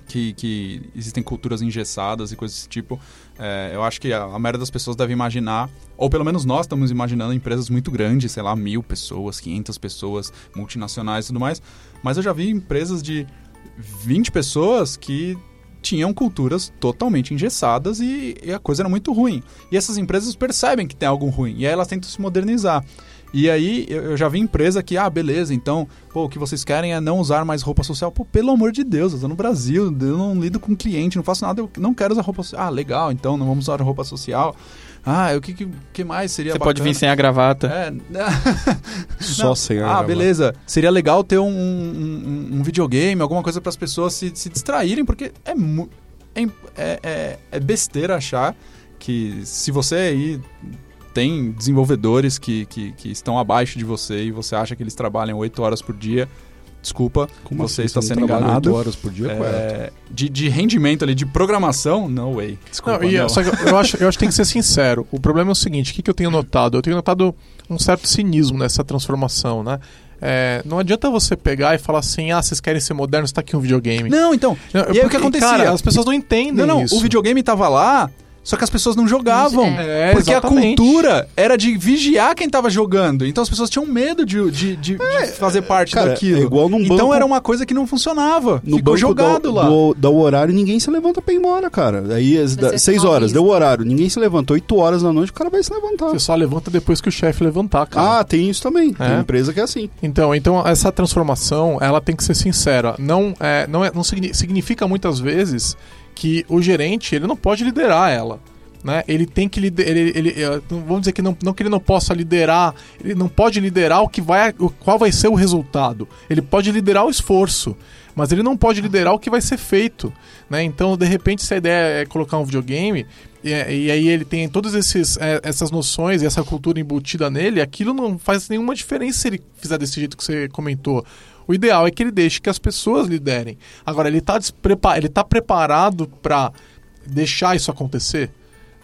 que, que existem culturas engessadas e coisas desse tipo, é, eu acho que a, a maioria das pessoas deve imaginar, ou pelo menos nós estamos imaginando empresas muito grandes, sei lá, mil pessoas, 500 pessoas, multinacionais e tudo mais, mas eu já vi empresas de 20 pessoas que tinham culturas totalmente engessadas e, e a coisa era muito ruim. E essas empresas percebem que tem algo ruim e aí elas tentam se modernizar. E aí eu, eu já vi empresa que, ah, beleza, então, pô, o que vocês querem é não usar mais roupa social. Pô, pelo amor de Deus, eu tô no Brasil, eu não lido com cliente, não faço nada, eu não quero usar roupa social. Ah, legal, então não vamos usar roupa social. Ah, o que, que, que mais seria Você pode vir bacana? sem a gravata. É, Só Não. sem a Ah, gravata. beleza. Seria legal ter um, um, um videogame, alguma coisa para as pessoas se, se distraírem, porque é, é, é, é- é besteira achar que se você aí tem desenvolvedores que, que, que estão abaixo de você e você acha que eles trabalham 8 horas por dia, desculpa, Como você assim? está sendo enganado. oito horas por dia, correto? É, de, de rendimento ali, de programação, no way. Desculpa, Não, e, não. Só que eu acho, eu acho que tem que ser sincero. O problema é o seguinte: o que, que eu tenho notado? Eu tenho notado um certo cinismo nessa transformação, né? É, não adianta você pegar e falar assim: ah, vocês querem ser modernos, tá aqui um videogame. Não, então, Não, e aí o que porque, acontecia? Cara, as pessoas não entendem Não, não, isso. o videogame tava lá, só que as pessoas não jogavam. É, porque a exatamente. cultura era de vigiar quem tava jogando. Então as pessoas tinham medo de, de, de- de fazer parte cara, daquilo. é igual num então banco- era uma coisa que não funcionava. No Ficou banco jogado do, lá. Do, dá o horário ninguém se levanta pra ir embora, cara. Aí às horas, deu o horário, ninguém se levantou. Oito horas da noite o cara vai se levantar. Você só levanta depois que o chefe levantar, cara. Ah, tem isso também. Tem É. empresa que é assim. Então, então essa transformação, ela tem que ser sincera. Não é, não é, não signi- significa muitas vezes que o gerente ele não pode liderar ela. Né? Ele tem que liderar. Ele, ele, eh, vamos dizer que não, não que ele não possa liderar, ele não pode liderar o que vai, o, qual vai ser o resultado. Ele pode liderar o esforço, mas ele não pode liderar o que vai ser feito. Né? Então, de repente, se a ideia é colocar um videogame, e, e aí ele tem todas esses, eh, essas noções e essa cultura embutida nele, aquilo não faz nenhuma diferença se ele fizer desse jeito que você comentou. O ideal é que ele deixe que as pessoas liderem. Agora, ele está tá preparado para deixar isso acontecer?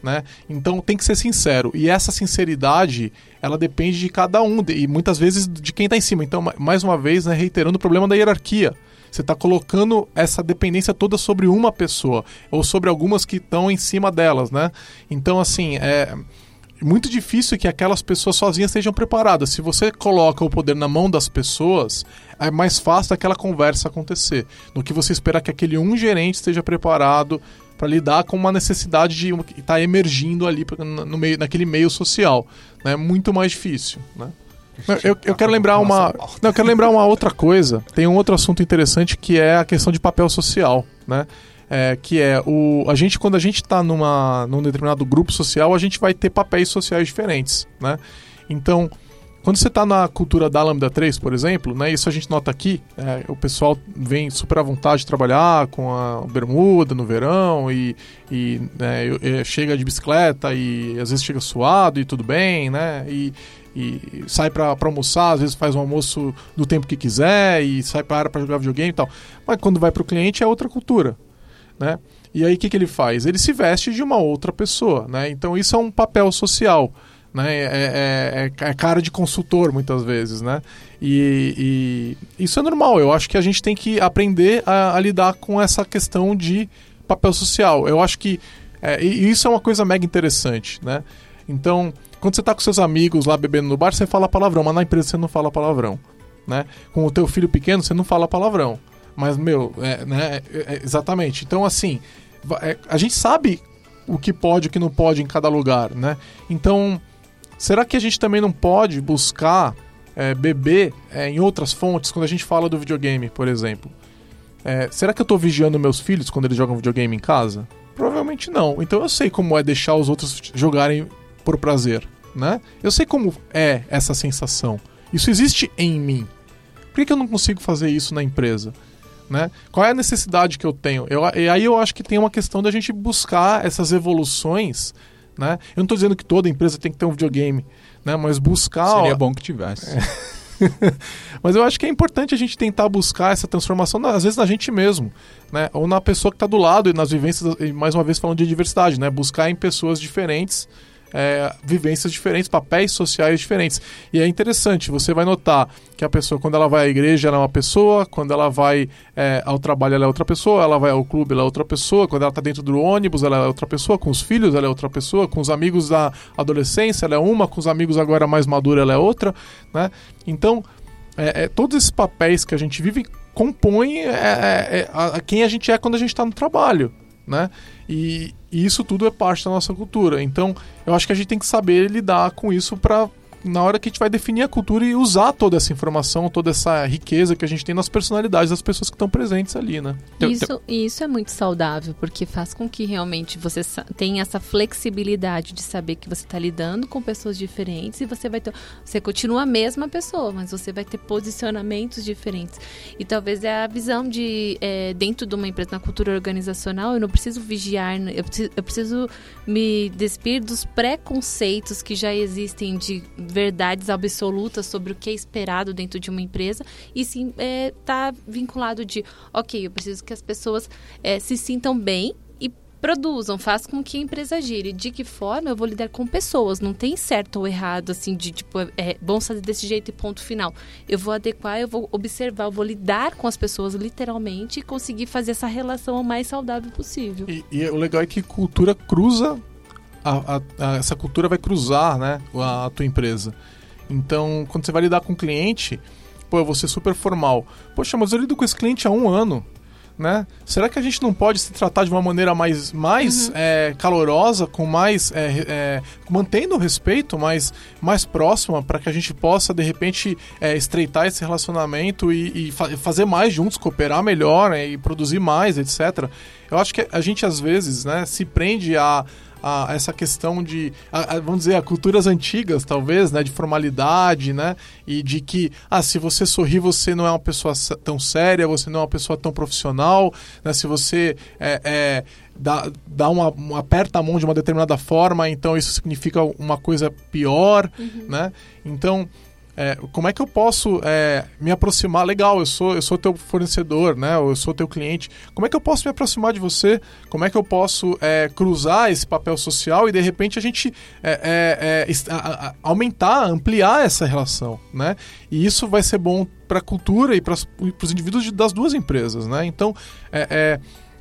Né? Então tem que ser sincero. E essa sinceridade, ela depende de cada um, e muitas vezes de quem está em cima. Então, ma- mais uma vez, né, reiterando o problema da hierarquia. Você está colocando essa dependência toda sobre uma pessoa, ou sobre algumas que estão em cima delas, né? Então, assim, é muito difícil que aquelas pessoas sozinhas estejam preparadas. Se você coloca o poder na mão das pessoas, é mais fácil aquela conversa acontecer, do que você esperar que aquele um gerente esteja preparado para lidar com uma necessidade de que está emergindo ali no meio, naquele meio social. É muito mais difícil, né? Eu, eu quero lembrar uma. Não, eu quero lembrar uma outra coisa. Tem um outro assunto interessante que é a questão de papel social, né? É, que é o a gente quando a gente está numa num determinado grupo social a gente vai ter papéis sociais diferentes, né? Então quando você está na cultura da Lambda 3, por exemplo, né, isso a gente nota aqui, é, o pessoal vem super à vontade de trabalhar com a bermuda no verão e, e, né, chega de bicicleta e às vezes chega suado e tudo bem, né? E, e sai para almoçar, às vezes faz um almoço do tempo que quiser e sai para para jogar videogame e tal. Mas quando vai para o cliente é outra cultura, né? E aí o que, que ele faz? Ele se veste de uma outra pessoa, né? Então isso é um papel social, né? É, é- é- é cara de consultor muitas vezes, né? E, e isso é normal. Eu acho que a gente tem que aprender a, a lidar com essa questão de papel social. Eu acho que é, isso é uma coisa mega interessante, né? Então, quando você tá com seus amigos lá bebendo no bar, você fala palavrão, mas na empresa você não fala palavrão, né? Com o teu filho pequeno, você não fala palavrão. Mas, meu, é, né, é- é- exatamente. Então, assim, é, a gente sabe o que pode e o que não pode em cada lugar, né? Então, será que a gente também não pode buscar é, beber é, em outras fontes quando a gente fala do videogame, por exemplo? É, será que eu tô vigiando meus filhos quando eles jogam videogame em casa? Provavelmente não. Então eu sei como é deixar os outros jogarem por prazer, né? Eu sei como é essa sensação. Isso existe em mim. Por que, que eu não consigo fazer isso na empresa? Né? Qual é a necessidade que eu tenho? Eu, e aí eu acho que tem uma questão da gente buscar essas evoluções. Né? Eu não estou dizendo que toda empresa tem que ter um videogame, né? mas buscar. Seria bom que tivesse. Mas eu acho que é importante a gente tentar buscar essa transformação, às vezes, na gente mesmo, né? Ou na pessoa que está do lado e nas vivências, e mais uma vez falando de diversidade, né? Buscar em pessoas diferentes é, vivências diferentes, papéis sociais diferentes. E é interessante, você vai notar que a pessoa, quando ela vai à igreja, ela é uma pessoa, quando ela vai é, ao trabalho, ela é outra pessoa, ela vai ao clube, ela é outra pessoa, quando ela está dentro do ônibus, ela é outra pessoa, com os filhos, ela é outra pessoa, com os amigos da adolescência, ela é uma, com os amigos agora mais maduros, ela é outra. Né? Então, é, é, todos esses papéis que a gente vive compõem é, é, é, a, a quem a gente é quando a gente está no trabalho né? E, e, isso tudo é parte da nossa cultura. Então, eu acho que a gente tem que saber lidar com isso para na hora que a gente vai definir a cultura e usar toda essa informação, toda essa riqueza que a gente tem nas personalidades das pessoas que estão presentes ali, né? Isso, isso é muito saudável, porque faz com que realmente você tenha essa flexibilidade de saber que você está lidando com pessoas diferentes e você vai ter. Você continua a mesma pessoa, mas você vai ter posicionamentos diferentes. E talvez é a visão de é, dentro de uma empresa, na cultura organizacional, eu não preciso vigiar, eu preciso, eu preciso me despir dos preconceitos que já existem de verdades absolutas sobre o que é esperado dentro de uma empresa e sim é, tá vinculado de ok eu preciso que as pessoas é, se sintam bem produzam, faça com que a empresa gire. De que forma eu vou lidar com pessoas? Não tem certo ou errado, assim, de tipo, é bom fazer desse jeito e ponto final. Eu vou adequar, eu vou observar, eu vou lidar com as pessoas literalmente e conseguir fazer essa relação o mais saudável possível. E, e o legal é que cultura cruza a, a, a, essa cultura vai cruzar né, a, tua empresa. Então, quando você vai lidar com um cliente, pô, eu vou ser super formal. Poxa, mas eu lido com esse cliente há um ano. Né? Será que a gente não pode se tratar de uma maneira mais, mais uhum. é, calorosa, com mais é, é, mantendo o respeito, mais, mais próxima, para que a gente possa de repente é, estreitar esse relacionamento e, e fa fazer mais juntos, cooperar melhor né, e produzir mais, etc. Eu acho que a gente às vezes né, se prende a a, essa questão de, a, a, vamos dizer, a culturas antigas, talvez, né, de formalidade, né, e de que, ah, se você sorrir, você não é uma pessoa tão séria, você não é uma pessoa tão profissional, né, se você é, é dá, dá uma, uma, aperta a mão de uma determinada forma, então isso significa uma coisa pior, uhum. né, então é, como é que eu posso é, me aproximar? Legal, eu sou eu sou teu fornecedor, né? eu sou teu cliente. Como é que eu posso me aproximar de você? Como é que eu posso é, cruzar esse papel social e de repente a gente é, é, é, aumentar, ampliar essa relação, né? E isso vai ser bom para a cultura e para os indivíduos de, das duas empresas, né? Então, é,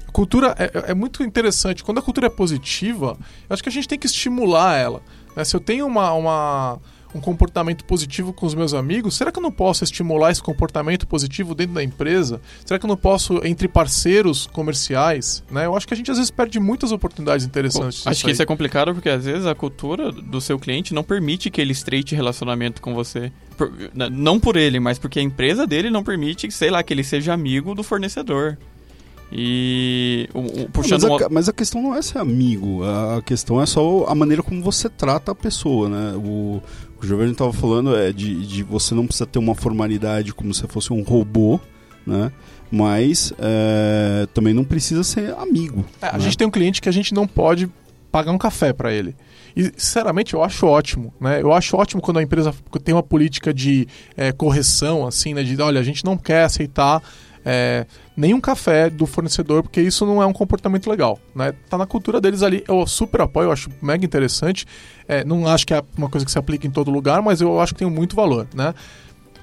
cultura é, é, muito interessante. Quando a cultura é positiva, acho que a gente tem que estimular ela. Né? Se eu tenho uma, uma um comportamento positivo com os meus amigos, será que eu não posso estimular esse comportamento positivo dentro da empresa? Será que eu não posso entre parceiros comerciais? Né? Eu acho que a gente às vezes perde muitas oportunidades interessantes. Bom, acho que isso é complicado porque às vezes a cultura do seu cliente não permite que ele estreite relacionamento com você. Por, não por ele, mas porque a empresa dele não permite, sei lá, que ele seja amigo do fornecedor. E o, o, puxando mas, a, mas a questão não é ser amigo, a questão é só a maneira como você trata a pessoa, né? O, o Giovanni estava falando é de, de você não precisa ter uma formalidade como se fosse um robô, né? Mas é, também não precisa ser amigo. É, a né? gente tem um cliente que a gente não pode pagar um café para ele. E, sinceramente, eu acho ótimo, né? Eu acho ótimo quando a empresa tem uma política de é, correção, assim, né? De, olha, a gente não quer aceitar é, nenhum café do fornecedor, porque isso não é um comportamento legal, né? Tá na cultura deles ali, eu super apoio, eu acho mega interessante. É, não acho que é uma coisa que se aplica em todo lugar, mas eu acho que tem muito valor, né?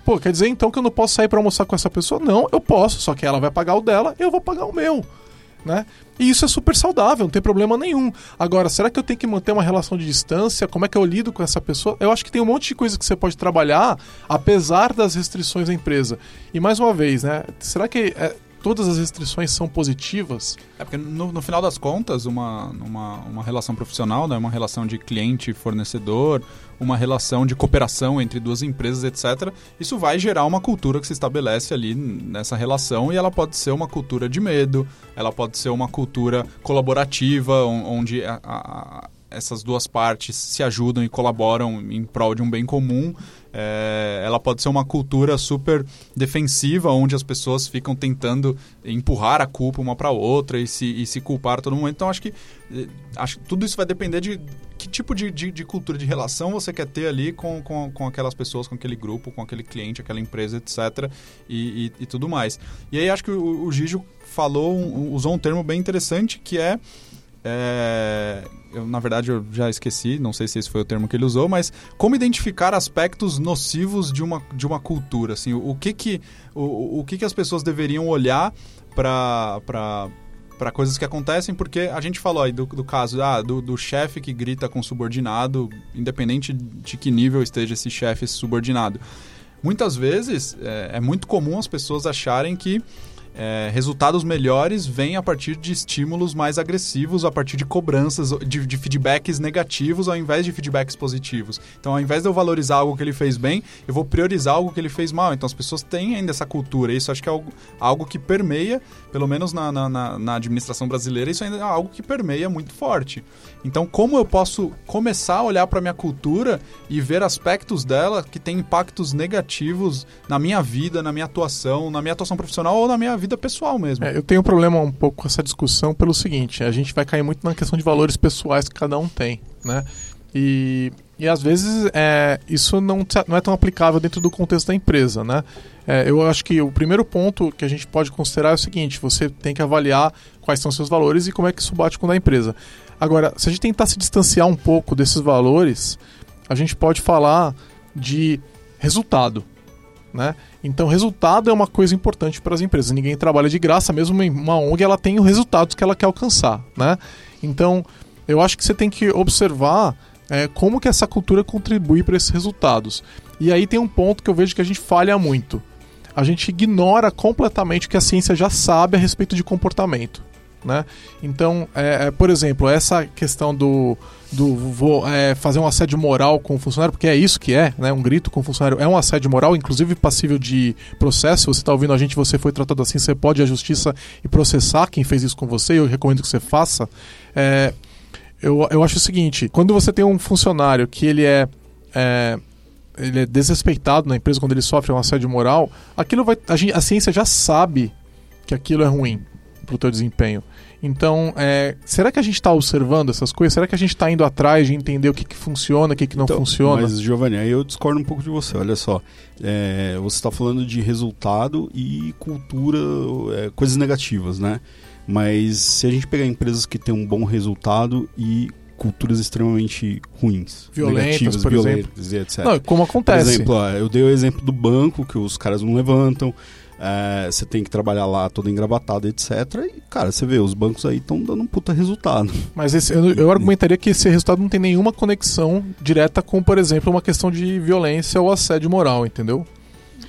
Pô, quer dizer então que eu não posso sair para almoçar com essa pessoa? Não, eu posso, só que ela vai pagar o dela, eu vou pagar o meu né? E isso é super saudável, não tem problema nenhum. Agora, será que eu tenho que manter uma relação de distância? Como é que eu lido com essa pessoa? Eu acho que tem um monte de coisa que você pode trabalhar, apesar das restrições da empresa. E mais uma vez, né? Será que é, todas as restrições são positivas? É porque no, no final das contas, uma, uma, uma relação profissional, né? uma relação de cliente-fornecedor, uma relação de cooperação entre duas empresas, etc. Isso vai gerar uma cultura que se estabelece ali nessa relação e ela pode ser uma cultura de medo, ela pode ser uma cultura colaborativa, onde a, a, essas duas partes se ajudam e colaboram em prol de um bem comum. É, ela pode ser uma cultura super defensiva, onde as pessoas ficam tentando empurrar a culpa uma para outra e se, e se culpar todo momento. Então, acho que, eh, acho que tudo isso vai depender de que tipo de, de, de cultura de relação você quer ter ali com, com, com, aquelas pessoas, com aquele grupo, com aquele cliente, aquela empresa, etc. E, e, e tudo mais. E aí, acho que o, o Gijo falou, usou um termo bem interessante que é é, eu, na verdade, eu já esqueci, não sei se esse foi o termo que ele usou, mas como identificar aspectos nocivos de uma, de uma cultura? Assim, o, o que, que, o, o que, que as pessoas deveriam olhar para para coisas que acontecem, porque a gente falou aí do, do caso ah, do, do chefe que grita com subordinado, independente de que nível esteja esse chefe, subordinado. Muitas vezes é, é muito comum as pessoas acharem que é, resultados melhores vêm a partir de estímulos mais agressivos, a partir de cobranças, de, de, feedbacks negativos ao invés de feedbacks positivos. Então, ao invés de eu valorizar algo que ele fez bem, eu vou priorizar algo que ele fez mal. Então, as pessoas têm ainda essa cultura. Isso acho que é algo, algo que permeia, pelo menos na, na, na, na administração brasileira, isso ainda é algo que permeia muito forte. Então, como eu posso começar a olhar para minha cultura e ver aspectos dela que têm impactos negativos na minha vida, na minha atuação, na minha atuação profissional ou na minha vida pessoal mesmo? É, eu tenho um problema um pouco com essa discussão pelo seguinte: a gente vai cair muito na questão de valores pessoais que cada um tem, né? E, e às vezes é, isso não, não é tão aplicável dentro do contexto da empresa, né? É, eu acho que o primeiro ponto que a gente pode considerar é o seguinte: você tem que avaliar quais são seus valores e como é que isso bate com o da empresa. Agora, se a gente tentar se distanciar um pouco desses valores, a gente pode falar de resultado. Né? Então, resultado é uma coisa importante para as empresas. Ninguém trabalha de graça, mesmo uma ONG ela tem os resultados que ela quer alcançar. Né? Então, eu acho que você tem que observar é, como que essa cultura contribui para esses resultados. E aí tem um ponto que eu vejo que a gente falha muito. A gente ignora completamente o que a ciência já sabe a respeito de comportamento. Né? Então, é, é, por exemplo, essa questão do, do vou é, fazer um assédio moral com o funcionário, porque é isso que é, né? um grito com o funcionário é um assédio moral, inclusive passível de processo. Se você está ouvindo a gente, você foi tratado assim, você pode ir à justiça e processar quem fez isso com você, eu recomendo que você faça. É, eu, eu acho o seguinte: quando você tem um funcionário que ele é, é ele é desrespeitado na empresa quando ele sofre um assédio moral, aquilo vai a, a ciência já sabe que aquilo é ruim para o teu desempenho. Então, é, será que a gente está observando essas coisas? Será que a gente está indo atrás de entender o que, que funciona, o que, que não então, funciona? Mas, Giovanni, aí eu discordo um pouco de você. Olha só, é, você está falando de resultado e cultura, é, coisas negativas, né? Mas se a gente pegar empresas que têm um bom resultado e culturas extremamente ruins, violentas, negativas, por violentas exemplo. etc. Não, como acontece. Por exemplo, ó, eu dei o exemplo do banco, que os caras não levantam, é, você tem que trabalhar lá todo engravatado, etc. E, cara, você vê, os bancos aí estão dando um puta resultado. Mas esse, eu, eu, argumentaria que esse resultado não tem nenhuma conexão direta com, por exemplo, uma questão de violência ou assédio moral, entendeu?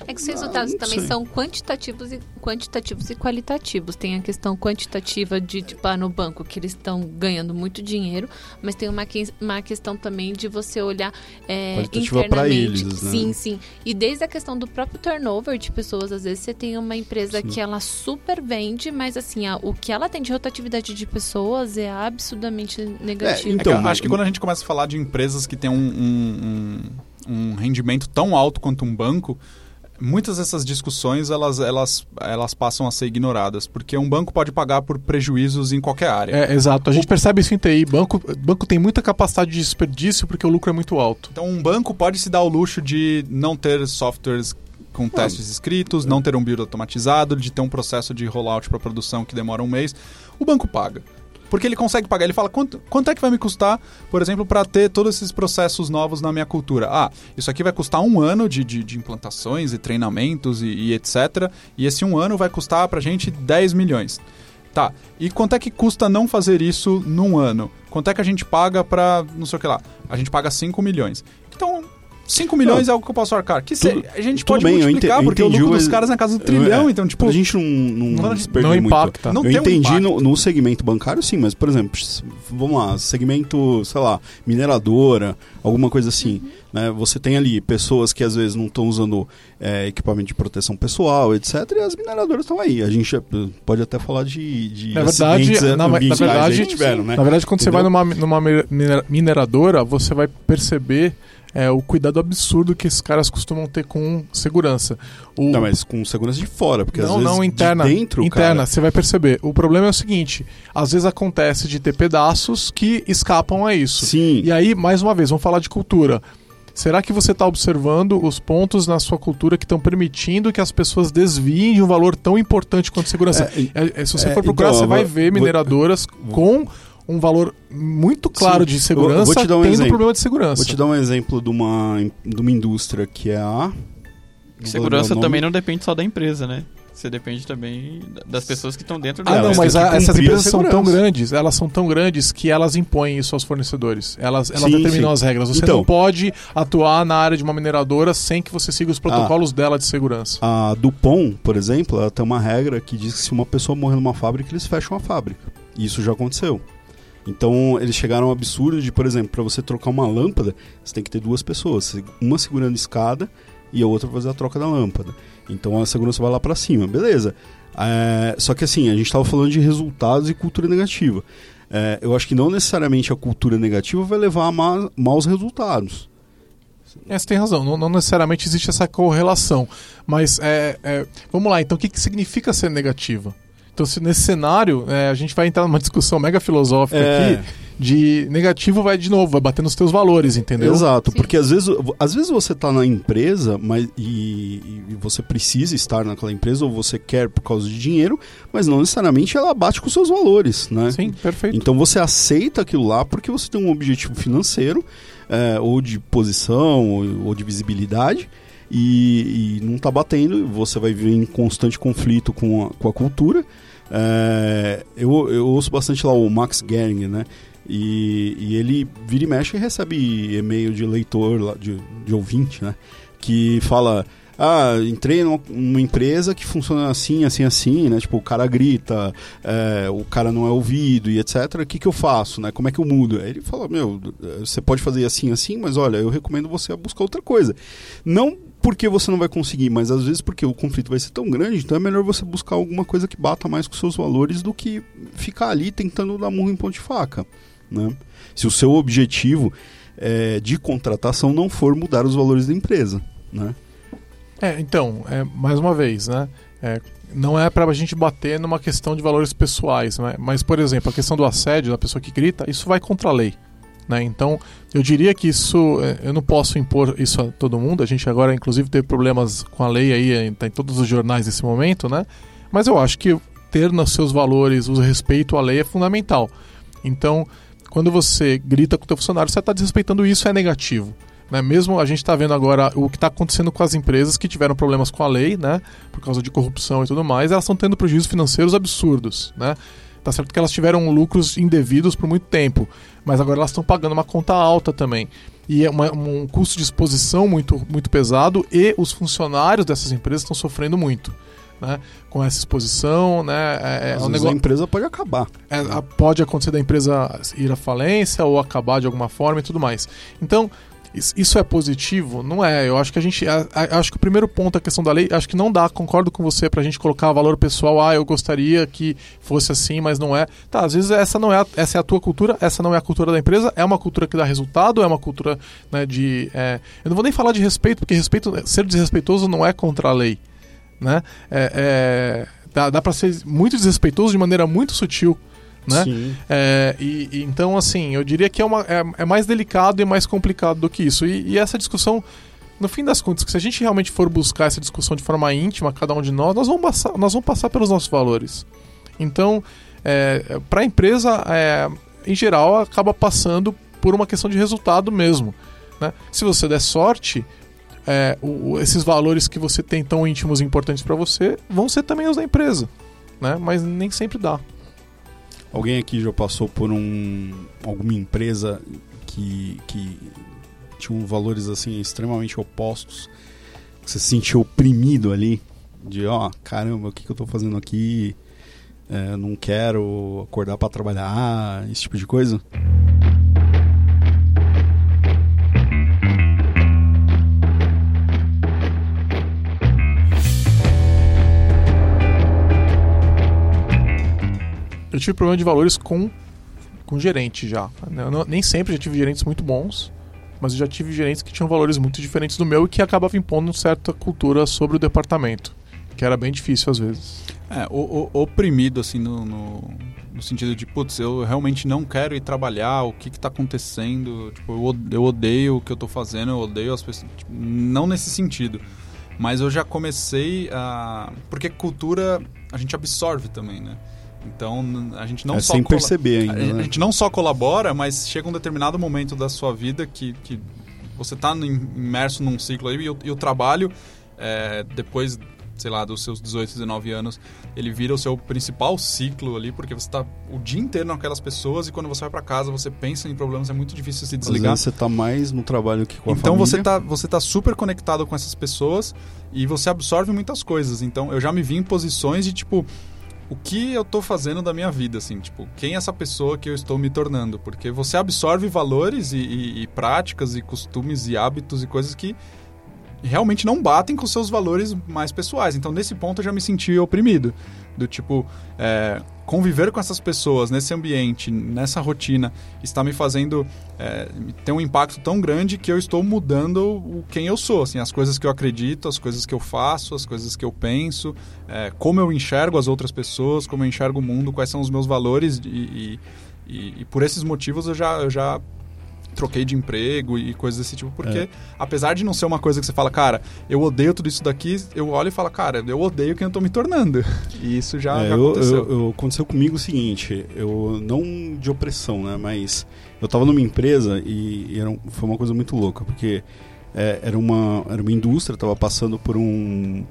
É que os resultados ah, também sei. são quantitativos e, quantitativos e qualitativos. Tem a questão quantitativa de, tipo, ah, no banco, que eles estão ganhando muito dinheiro, mas tem uma, que, uma questão também de você olhar é, internamente. Eles, né? Sim, sim. E desde a questão do próprio turnover de pessoas, às vezes você tem uma empresa sim. que ela super vende, mas assim, a, o que ela tem de rotatividade de pessoas é absurdamente negativo. É, então, é que acho que quando a gente começa a falar de empresas que têm um, um, um, um rendimento tão alto quanto um banco, muitas dessas discussões elas, elas, elas passam a ser ignoradas, porque um banco pode pagar por prejuízos em qualquer área. É, exato. A gente percebe isso em TI. Banco, banco tem muita capacidade de desperdício porque o lucro é muito alto. Então, um banco pode se dar o luxo de não ter softwares com testes escritos, não ter um build automatizado, de ter um processo de rollout para produção que demora um mês. O banco paga. Porque ele consegue pagar. Ele fala, quanto, quanto é que vai me custar, por exemplo, para ter todos esses processos novos na minha cultura? Ah, isso aqui vai custar um ano de, de, de implantações e treinamentos e, e, etc. E esse um ano vai custar para gente 10 milhões. Tá, e quanto é que custa não fazer isso num ano? Quanto é que a gente paga para não sei o que lá? A gente paga 5 milhões. Então, 5 milhões não, é algo que eu posso arcar. Que tudo, a gente pode bem, multiplicar, eu porque eu o lucro dos caras é na casa do trilhão, é, então, tipo... A gente não, não, não, não impacta. Não eu entendi um no, no, segmento bancário, sim, mas, por exemplo, vamos lá, segmento, sei lá, mineradora, alguma coisa assim. Uhum. Né? Você tem ali pessoas que às vezes não estão usando é, equipamento de proteção pessoal, etc. E as mineradoras estão aí. A gente pode até falar de, de na verdade, acidentes na, na verdade, tiveram, né? Na verdade, quando Entendeu? você vai numa, numa minera- mineradora, você vai perceber é, o cuidado absurdo que esses caras costumam ter com segurança. O, Não, mas com segurança de fora, porque às não, vezes não, interna. de dentro, interna, cara, você vai perceber. O problema é o seguinte: às vezes acontece de ter pedaços que escapam a isso. sim, E aí, mais uma vez, vamos falar de cultura. Será que você está observando os pontos na sua cultura que estão permitindo que as pessoas desviem de um valor tão importante quanto segurança? É, É, é, se você é, for procurar, então, você vai vou- ver vou- mineradoras com um valor muito claro Sim, de eu segurança, vou te dar um tendo exemplo. problema de segurança. Vou te dar um exemplo de uma, de uma indústria que é a. não Segurança também não depende só da empresa, né? Você depende também da- das pessoas que estão dentro Ah, dela. não, elas mas a- essas a empresas são tão grandes, elas são tão grandes que elas impõem isso aos fornecedores. Elas, elas Sim, determinam sim. as regras. Você Então- não pode atuar na área de uma mineradora sem que você siga os protocolos dela de segurança. A Dupont, por exemplo, ela tem uma regra que diz que se uma pessoa morrer numa fábrica, eles fecham a fábrica. E isso já aconteceu. Então, eles chegaram ao absurdo de, por exemplo, para você trocar uma lâmpada, você tem que ter duas pessoas, uma segurando escada e a outra fazer a troca da lâmpada. Então, a segurança vai lá para cima, beleza. É, só que assim, a gente estava falando de resultados e cultura negativa. É, eu acho que não necessariamente a cultura negativa vai levar a ma- maus resultados. É, você tem razão, não, não necessariamente existe essa correlação. Mas é, é, vamos lá, então o que, que significa ser negativa? Então, se nesse cenário, é, a gente vai entrar numa discussão mega filosófica É. aqui, de negativo vai de novo, vai bater nos teus valores, entendeu? Exato, Sim. porque às vezes, às vezes você está na empresa mas, e, e você precisa estar naquela empresa ou você quer por causa de dinheiro, mas não necessariamente ela bate com seus valores, né? Sim, perfeito. Então você aceita aquilo lá porque você tem um objetivo financeiro, é, ou de posição, ou, ou de visibilidade, e, e não está batendo, você vai viver em constante conflito com a, com a cultura. É, eu, eu ouço bastante lá o Max Gering, né? E, e ele vira e mexe e recebe e-mail de leitor, de, de ouvinte, né? Que fala. Ah, entrei numa, numa empresa que funciona assim, assim, assim, né? Tipo, o cara grita, é, o cara não é ouvido e etc. O que, que eu faço, né? Como é que eu mudo? Aí ele fala, meu, você pode fazer assim, assim, mas olha, eu recomendo você buscar outra coisa. Não porque você não vai conseguir, mas às vezes porque o conflito vai ser tão grande, então é melhor você buscar alguma coisa que bata mais com seus valores do que ficar ali tentando dar murro em ponto de faca, né? Se o seu objetivo é, de contratação não for mudar os valores da empresa, né? É, então, é, mais uma vez, né? É, não é pra gente bater numa questão de valores pessoais, né? Mas, por exemplo, a questão do assédio, da pessoa que grita, isso vai contra a lei. Né? Então, eu diria que isso, é, eu não posso impor isso a todo mundo. A gente agora, inclusive, teve problemas com a lei aí, é, tá em todos os jornais nesse momento, né? Mas eu acho que ter nos seus valores o respeito à lei é fundamental. Então, quando você grita com o teu funcionário, você está desrespeitando isso, é negativo. Né? Mesmo a gente está vendo agora o que está acontecendo com as empresas que tiveram problemas com a lei, né? Por causa de corrupção e tudo mais, elas estão tendo prejuízos financeiros absurdos, né? Tá certo que elas tiveram lucros indevidos por muito tempo, mas agora elas estão pagando uma conta alta também. E é uma- um custo de exposição muito, muito pesado e os funcionários dessas empresas estão sofrendo muito. Né? Com essa exposição, né? É, é um negócio... a empresa pode acabar. É, a- pode acontecer da empresa ir à falência ou acabar de alguma forma e tudo mais. Então, isso é positivo? Não é. Eu acho que a gente. acho que o primeiro ponto, a questão da lei, acho que não dá, concordo com você, pra gente colocar valor pessoal. Ah, eu gostaria que fosse assim, mas não é. Tá, às vezes essa não é a, essa é a tua cultura, essa não é a cultura da empresa, é uma cultura que dá resultado, é uma cultura né, de. é, eu não vou nem falar de respeito, porque respeito, ser desrespeitoso não é contra a lei. Né? É, é, dá dá para ser muito desrespeitoso de maneira muito sutil. Né? Sim. É, e, e então, assim, eu diria que é, uma, é, é mais delicado e mais complicado do que isso. E, e essa discussão, no fim das contas, que se a gente realmente for buscar essa discussão de forma íntima, cada um de nós, nós vamos passar, nós vamos passar pelos nossos valores. Então, é, para a empresa, é, em geral, acaba passando por uma questão de resultado mesmo. Né? Se você der sorte, é, o- o- esses valores que você tem tão íntimos e importantes para você vão ser também os da empresa. Né? Mas nem sempre dá. Alguém aqui já passou por um alguma empresa que, que tinha valores assim extremamente opostos? Você se sentiu oprimido ali? De, ó, caramba, o que, que eu tô fazendo aqui? É, não quero acordar para trabalhar, esse tipo de coisa? Eu tive problema de valores com, com gerente já. Não- nem sempre já tive gerentes muito bons, mas eu já tive gerentes que tinham valores muito diferentes do meu e que acabavam impondo certa cultura sobre o departamento, que era bem difícil às vezes. É, o, o- oprimido, assim, no, no, no sentido de, putz, eu realmente não quero ir trabalhar, o que que tá acontecendo? Tipo, eu, eu odeio o que eu tô fazendo, eu odeio as pessoas. Tipo, não nesse sentido. Mas eu já comecei a. Porque cultura a gente absorve também, né? Então a gente não é só. sem perceber ainda, a gente- a né? gente não só colabora, mas chega um determinado momento da sua vida que, que você está imerso num ciclo aí e o, e o trabalho, é, depois, sei lá, dos seus 18, 19 anos, ele vira o seu principal ciclo ali, porque você está o dia inteiro naquelas pessoas e quando você vai para casa você pensa em problemas, é muito difícil se Às desligar. vezes você tá mais no trabalho que com a Então família. você tá, você tá super conectado com essas pessoas e você absorve muitas coisas. Então eu já me vi em posições de tipo o que eu tô fazendo da minha vida, assim, tipo, quem é essa pessoa que eu estou me tornando? Porque você absorve valores e, e- e práticas e costumes e hábitos e coisas que realmente não batem com seus valores mais pessoais. Então, nesse ponto, eu já me senti oprimido. Do tipo, é, conviver com essas pessoas nesse ambiente, nessa rotina, está me fazendo é, ter um impacto tão grande que eu estou mudando o quem eu sou. Assim, as coisas que eu acredito, as coisas que eu faço, as coisas que eu penso, é, como eu enxergo as outras pessoas, como eu enxergo o mundo, quais são os meus valores. E, e, e- e por esses motivos eu já, eu já troquei de emprego e coisas desse tipo, porque É. apesar de não ser uma coisa que você fala, cara, eu odeio tudo isso daqui, eu olho e falo, cara, eu odeio quem eu tô me tornando. E isso já, É, já eu- aconteceu. eu- eu- aconteceu comigo o seguinte, eu não de opressão, né? Mas eu tava numa empresa e, e era foi uma coisa muito louca, porque é, era, uma, era uma indústria, tava passando por um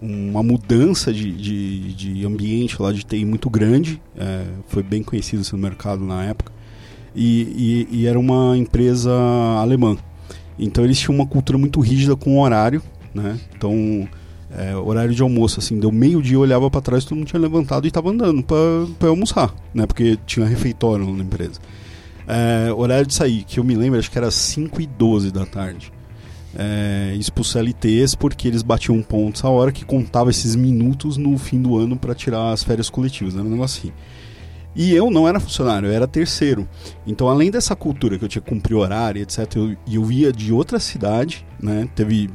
uma mudança de, de, de ambiente lá de TI muito grande, é, foi bem conhecido assim, no mercado na época, e, e- e era uma empresa alemã. Então eles tinham uma cultura muito rígida com o horário, né? Então é, horário de almoço, assim, deu meio-dia, olhava pra trás, todo mundo tinha levantado e tava andando pra almoçar, né? Porque tinha refeitório na empresa. É, horário de sair, que eu me lembro, acho que era 5 e 12 da tarde. É, isso pros CLTs, porque eles batiam pontos a hora que contava esses minutos no fim do ano pra tirar as férias coletivas, né? Era um negócio assim. E eu não era funcionário, eu era terceiro. Então, além dessa cultura que eu tinha que cumprir horário, etc., eu, eu ia de outra cidade, né? Teve.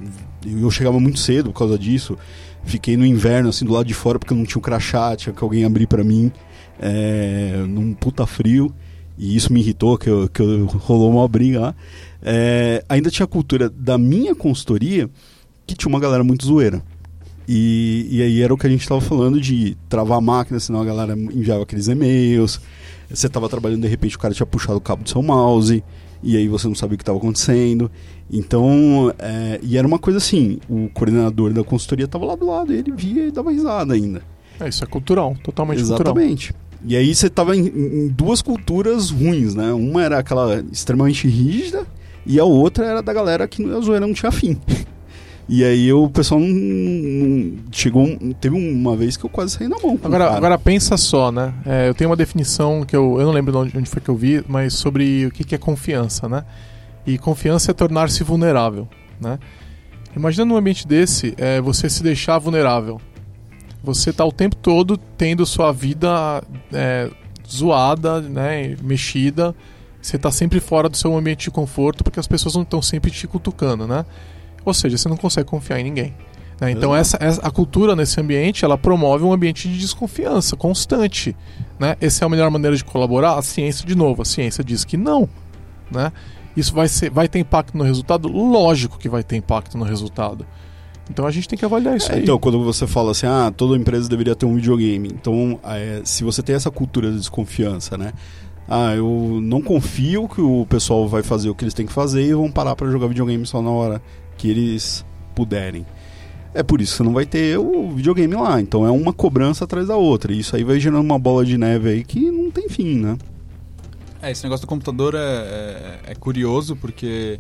Eu chegava muito cedo por causa disso. Fiquei no inverno, assim, do lado de fora, porque eu não tinha o crachá, tinha que alguém abrir pra mim, é, num puta frio. E isso me irritou, que, eu, que eu- rolou uma briga lá. É, ainda tinha a cultura da minha consultoria, que tinha uma galera muito zoeira. E, e aí era o que a gente estava falando de travar a máquina, senão a galera enviava aqueles e-mails. Você estava trabalhando, de repente o cara tinha puxado o cabo do seu mouse, e aí você não sabia o que estava acontecendo. Então, é, e era uma coisa assim: o coordenador da consultoria estava lá do lado, e ele via e dava risada ainda. É, isso é cultural, totalmente cultural. Exatamente. E aí você tava em, em duas culturas ruins, né? Uma era aquela extremamente rígida e a outra era da galera que a zoeira não tinha fim. E aí o pessoal não, não- chegou, um- teve uma vez que eu quase saí na mão. Agora, cara. agora pensa só, né? É, eu tenho uma definição que eu, eu não lembro de onde, onde foi que eu vi, mas sobre o que, que é confiança, né? E confiança é tornar-se vulnerável, né? Imagina num ambiente desse, é, você se deixar vulnerável. Você tá o tempo todo tendo sua vida é, zoada, né? Mexida. Você tá sempre fora do seu ambiente de conforto porque as pessoas não estão sempre te cutucando, né? Ou seja, você não consegue confiar em ninguém. né? Então essa, essa- a cultura nesse ambiente ela promove um ambiente de desconfiança constante. Né? Essa é a melhor maneira de colaborar? A ciência, de novo, a ciência diz que não. Né? Isso vai, ser, vai ter impacto no resultado? Lógico que vai ter impacto no resultado. Então a gente tem que avaliar isso É, aí. então, quando você fala assim, ah, toda empresa deveria ter um videogame. Então, é, se você tem essa cultura de desconfiança, né? Ah, eu não confio que o pessoal vai fazer o que eles têm que fazer e vão parar pra jogar videogame só na hora que eles puderem. É por isso que você não vai ter o videogame lá. Então é uma cobrança atrás da outra. E isso aí vai gerando uma bola de neve aí que não tem fim, né? É, esse negócio do computador é, é, é curioso porque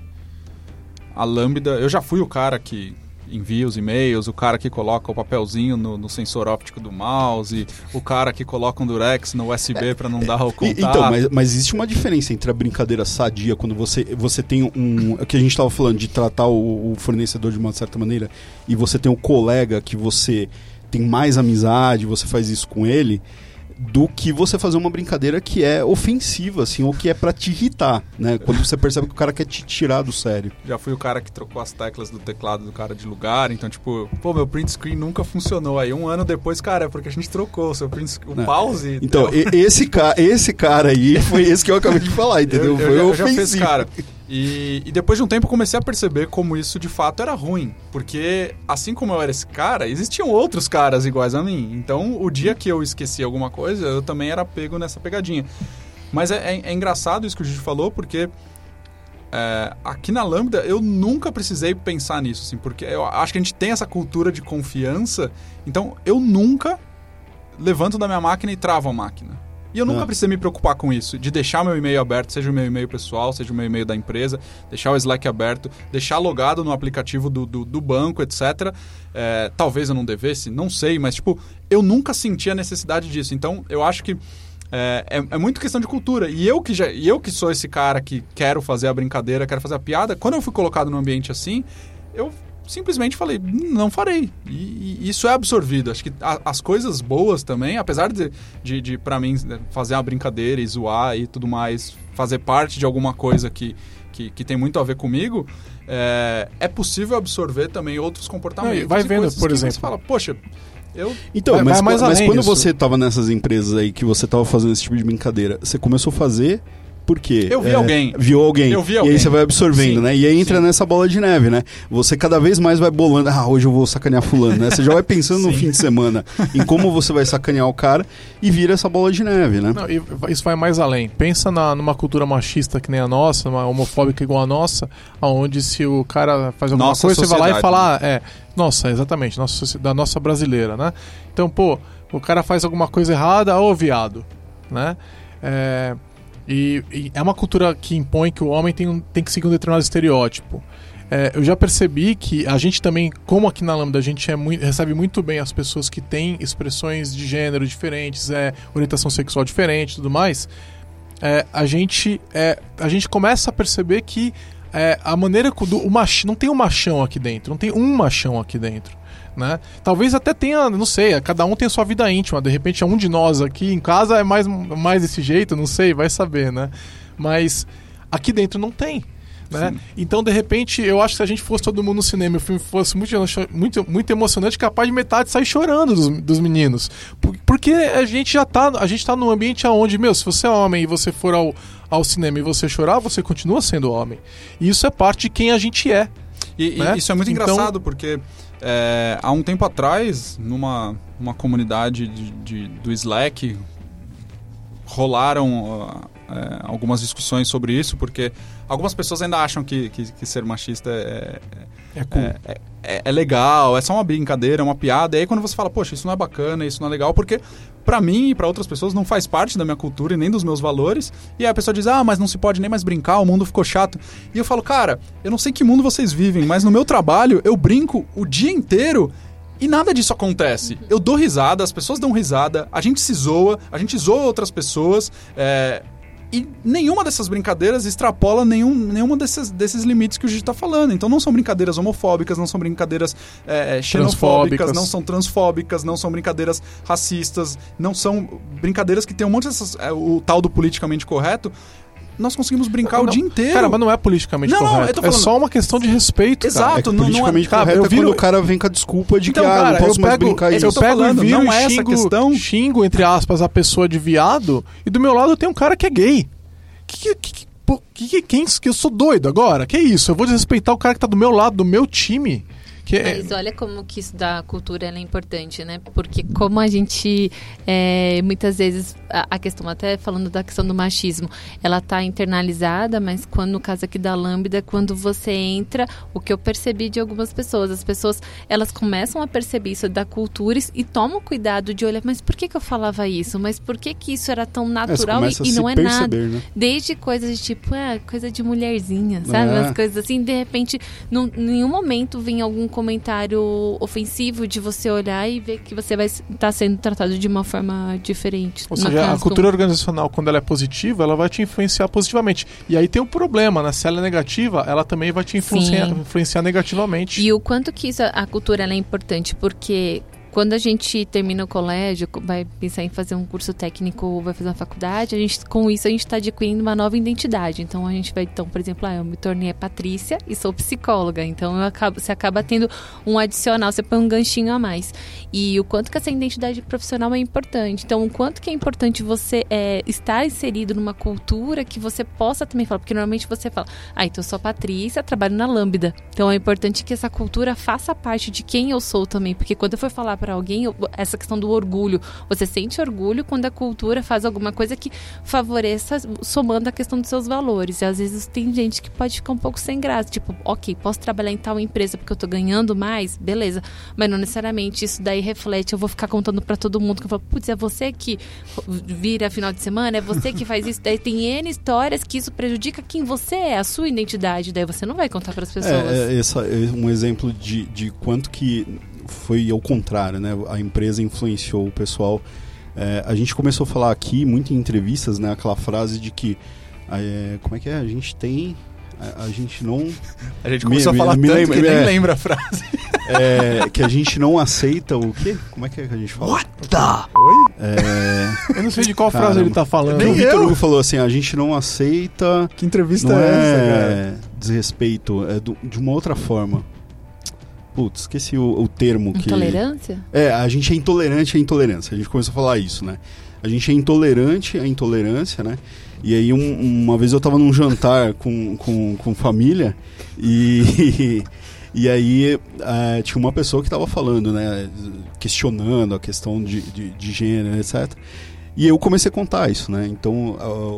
a Lambda. Eu já fui o cara que envia os e-mails, o cara que coloca o papelzinho no, no sensor óptico do mouse, o cara que coloca um durex no USB para não dar o E- contato. então, mas, mas existe uma diferença entre a brincadeira sadia, quando você, você tem um. É que a gente estava falando de tratar o, o fornecedor de uma certa maneira, e você tem um colega que você tem mais amizade, você faz isso com ele. Do que você fazer uma brincadeira que é ofensiva, assim, ou que é pra te irritar, né? Quando você percebe que o cara quer te tirar do sério. Já fui o cara que trocou as teclas do teclado do cara de lugar, então, tipo, pô, meu print screen nunca funcionou. Aí um ano depois, cara, é porque a gente trocou o seu print screen, o Não. pause. Então, esse, ca esse cara aí foi esse que eu acabei de falar, entendeu? eu, foi eu, já- eu já ofensivo. fiz, cara. E, e depois de um tempo comecei a perceber como isso de fato era ruim. Porque assim como eu era esse cara, existiam outros caras iguais a mim. Então o dia que eu esqueci alguma coisa, eu também era pego nessa pegadinha. Mas é, é- é engraçado isso que o Gigi falou, porque é, aqui na Lambda eu nunca precisei pensar nisso, assim, porque eu acho que a gente tem essa cultura de confiança. Então eu nunca levanto da minha máquina e travo a máquina. E eu nunca Ah. precisei me preocupar com isso, de deixar meu e-mail aberto, seja o meu e-mail pessoal, seja o meu e-mail da empresa, deixar o Slack aberto, deixar logado no aplicativo do, do, do banco, etc. É, talvez eu não devesse, não sei, mas tipo, eu nunca senti a necessidade disso. Então eu acho que é, é, é muito questão de cultura. E eu, que já, e eu que sou esse cara que quero fazer a brincadeira, quero fazer a piada, quando eu fui colocado num ambiente assim, eu simplesmente falei, não farei. E, e isso é absorvido. Acho que a- as coisas boas também, apesar de, de, de para mim, né, fazer uma brincadeira e zoar e tudo mais, fazer parte de alguma coisa que, que, que tem muito a ver comigo, é, é possível absorver também outros comportamentos. Não, vai vendo, por exemplo. Você fala, poxa, eu Então, Vai- mas, vai mas quando disso. você tava nessas empresas aí que você tava fazendo esse tipo de brincadeira, você começou a fazer por quê? Eu vi alguém. Viu alguém. Eu vi E alguém. aí você vai absorvendo, Sim, né? E aí entra sim. nessa bola de neve, né? Você cada vez mais vai bolando, ah, hoje eu vou sacanear fulano, né? Você já vai pensando no fim de semana em como você vai sacanear o cara e vira essa bola de neve, né? Não, e isso vai mais além. Pensa na, numa cultura machista que nem a nossa, uma homofóbica igual a nossa, onde se o cara faz alguma Nossa coisa, você vai lá e fala, ah, é, nossa, exatamente, nossa, da nossa brasileira, né? Então, pô, o cara faz alguma coisa errada, ô viado, né? É, e, e é uma cultura que impõe que o homem tem, tem que seguir um determinado estereótipo. É, eu já percebi que a gente também, como aqui na Lambda, a gente é muito, recebe muito bem as pessoas que têm expressões de gênero diferentes, é, orientação sexual diferente tudo mais. É, a, gente, é, a gente começa a perceber que é, a maneira do, o mach, não tem um machão aqui dentro, não tem um machão aqui dentro. Né? Talvez até tenha, não sei, cada um tem a sua vida íntima. De repente, um de nós aqui em casa é mais, mais desse jeito, não sei, vai saber, né? Mas aqui dentro não tem. Né? Então, de repente, eu acho que se a gente fosse todo mundo no cinema e o filme fosse muito, muito, muito emocionante, capaz de metade sair chorando dos, dos meninos. Por- Porque a gente já tá, a gente tá num ambiente onde, meu, se você é homem e você for ao, ao cinema e você chorar, você continua sendo homem. E isso é parte de quem a gente é. E, e né? isso é muito Então- engraçado, porque é, há um tempo atrás, numa uma comunidade de, de- do Slack, rolaram é, algumas discussões sobre isso, porque algumas pessoas ainda acham que, que, que ser machista é, É cool. é, é- é- é legal, é só uma brincadeira, é uma piada. E aí quando você fala, poxa, isso não é bacana, isso não é legal, porque pra mim e pra outras pessoas não faz parte da minha cultura e nem dos meus valores. E aí a pessoa diz, ah, mas não se pode nem mais brincar, o mundo ficou chato. E eu falo, cara, eu não sei que mundo vocês vivem, mas no meu trabalho eu brinco o dia inteiro. E nada disso acontece. Eu dou risada, as pessoas dão risada, a gente se zoa, a gente zoa outras pessoas. é, e nenhuma dessas brincadeiras extrapola nenhum, nenhuma desses, desses limites que o Gigi tá falando. Então não são brincadeiras homofóbicas, não são brincadeiras é, xenofóbicas, não são transfóbicas, não são brincadeiras racistas, não são brincadeiras que tem um monte dessas. é, o tal do politicamente correto. Nós conseguimos brincar o Não, dia inteiro. Cara, mas não é politicamente Não, não, eu correto. tô é falando- só uma questão de respeito. cara. Exato. É que não- não é- politicamente cara, correto eu é viro- quando o cara vem com a desculpa de Então, que ah, cara, não posso eu mais pego, brincar é isso. eu pego falando, e viro não e é essa xingo, questão. xingo, entre aspas, a pessoa de viado, e do meu lado tem um cara que é gay. Que, que, que, que, que, quem, que eu sou doido agora? Que isso? Eu vou desrespeitar o cara que tá do meu lado, do meu time. Que é, Mas olha como que isso da cultura é importante, né? Porque como a gente é, muitas vezes a, a questão até falando da questão do machismo, ela tá internalizada, mas quando no caso aqui da Lambda, quando você entra, o que eu percebi de algumas pessoas, as pessoas elas começam a perceber isso da cultura e, tomam cuidado de olhar, mas por que, que eu falava isso? Mas por que que isso era tão É, natural e, e não é nada? perceber, né? Desde coisas de tipo, é, coisa de mulherzinha, sabe? É. As coisas assim, de repente, num, em nenhum momento vem algum comentário ofensivo de você olhar e ver que você vai estar sendo tratado de uma forma diferente. Ou seja, a cultura organizacional, quando ela é positiva, ela vai te influenciar positivamente. E aí tem um problema, né? Se ela é negativa, ela também vai te influenciar, influenciar negativamente. E o quanto que isso, a cultura é importante, porque quando a gente termina o colégio, vai pensar em fazer um curso técnico, vai fazer uma faculdade, a gente, com isso a gente está adquirindo uma nova identidade. Então a gente vai, então, por exemplo, ah, eu me tornei a Patrícia e sou psicóloga. Então eu acabo, você acaba tendo um adicional, você põe um ganchinho a mais. E o quanto que essa identidade profissional é importante. Então, o quanto que é importante você é, estar inserido numa cultura que você possa também falar, porque normalmente você fala, ah, então eu sou a Patrícia, trabalho na Lambda. Então é importante que essa cultura faça parte de quem eu sou também, porque quando eu for falar para alguém, essa questão do orgulho, você sente orgulho quando a cultura faz alguma coisa que favoreça, somando a questão dos seus valores. E às vezes tem gente que pode ficar um pouco sem graça, tipo, ok, posso trabalhar em tal empresa porque eu tô ganhando mais, beleza, mas não necessariamente isso daí reflete, eu vou ficar contando para todo mundo que eu falo, putz, é você que vira final de semana, é você que faz isso, daí tem N histórias que isso prejudica quem você é, a sua identidade, daí você não vai contar para as pessoas. É, é, essa é um exemplo de, de quanto que foi ao contrário, né? A empresa influenciou o pessoal. É, a gente começou a falar aqui, muito em entrevistas, né? Aquela frase de que. É, como é que é? A gente tem. A, a gente não. A gente começou me, a falar me, tanto me lembra, que nem é, lembra a frase. É, que a gente não aceita o quê? Como é que, é que a gente fala? What the? Oi? É... Eu não sei de qual frase ele tá falando. Nem o Vitor Hugo falou assim: a gente não aceita. Que entrevista é essa, é desrespeito, é do, de uma outra forma. Putz, esqueci o, o termo que. Intolerância? É, a gente é intolerante à intolerância. A gente começou a falar isso, né? A gente é intolerante à intolerância, né? E aí um, uma vez eu tava num jantar com, com, com família e. E aí é, tinha uma pessoa que estava falando, né? Questionando a questão de, de, de, gênero, etc. E eu comecei a contar isso, né? Então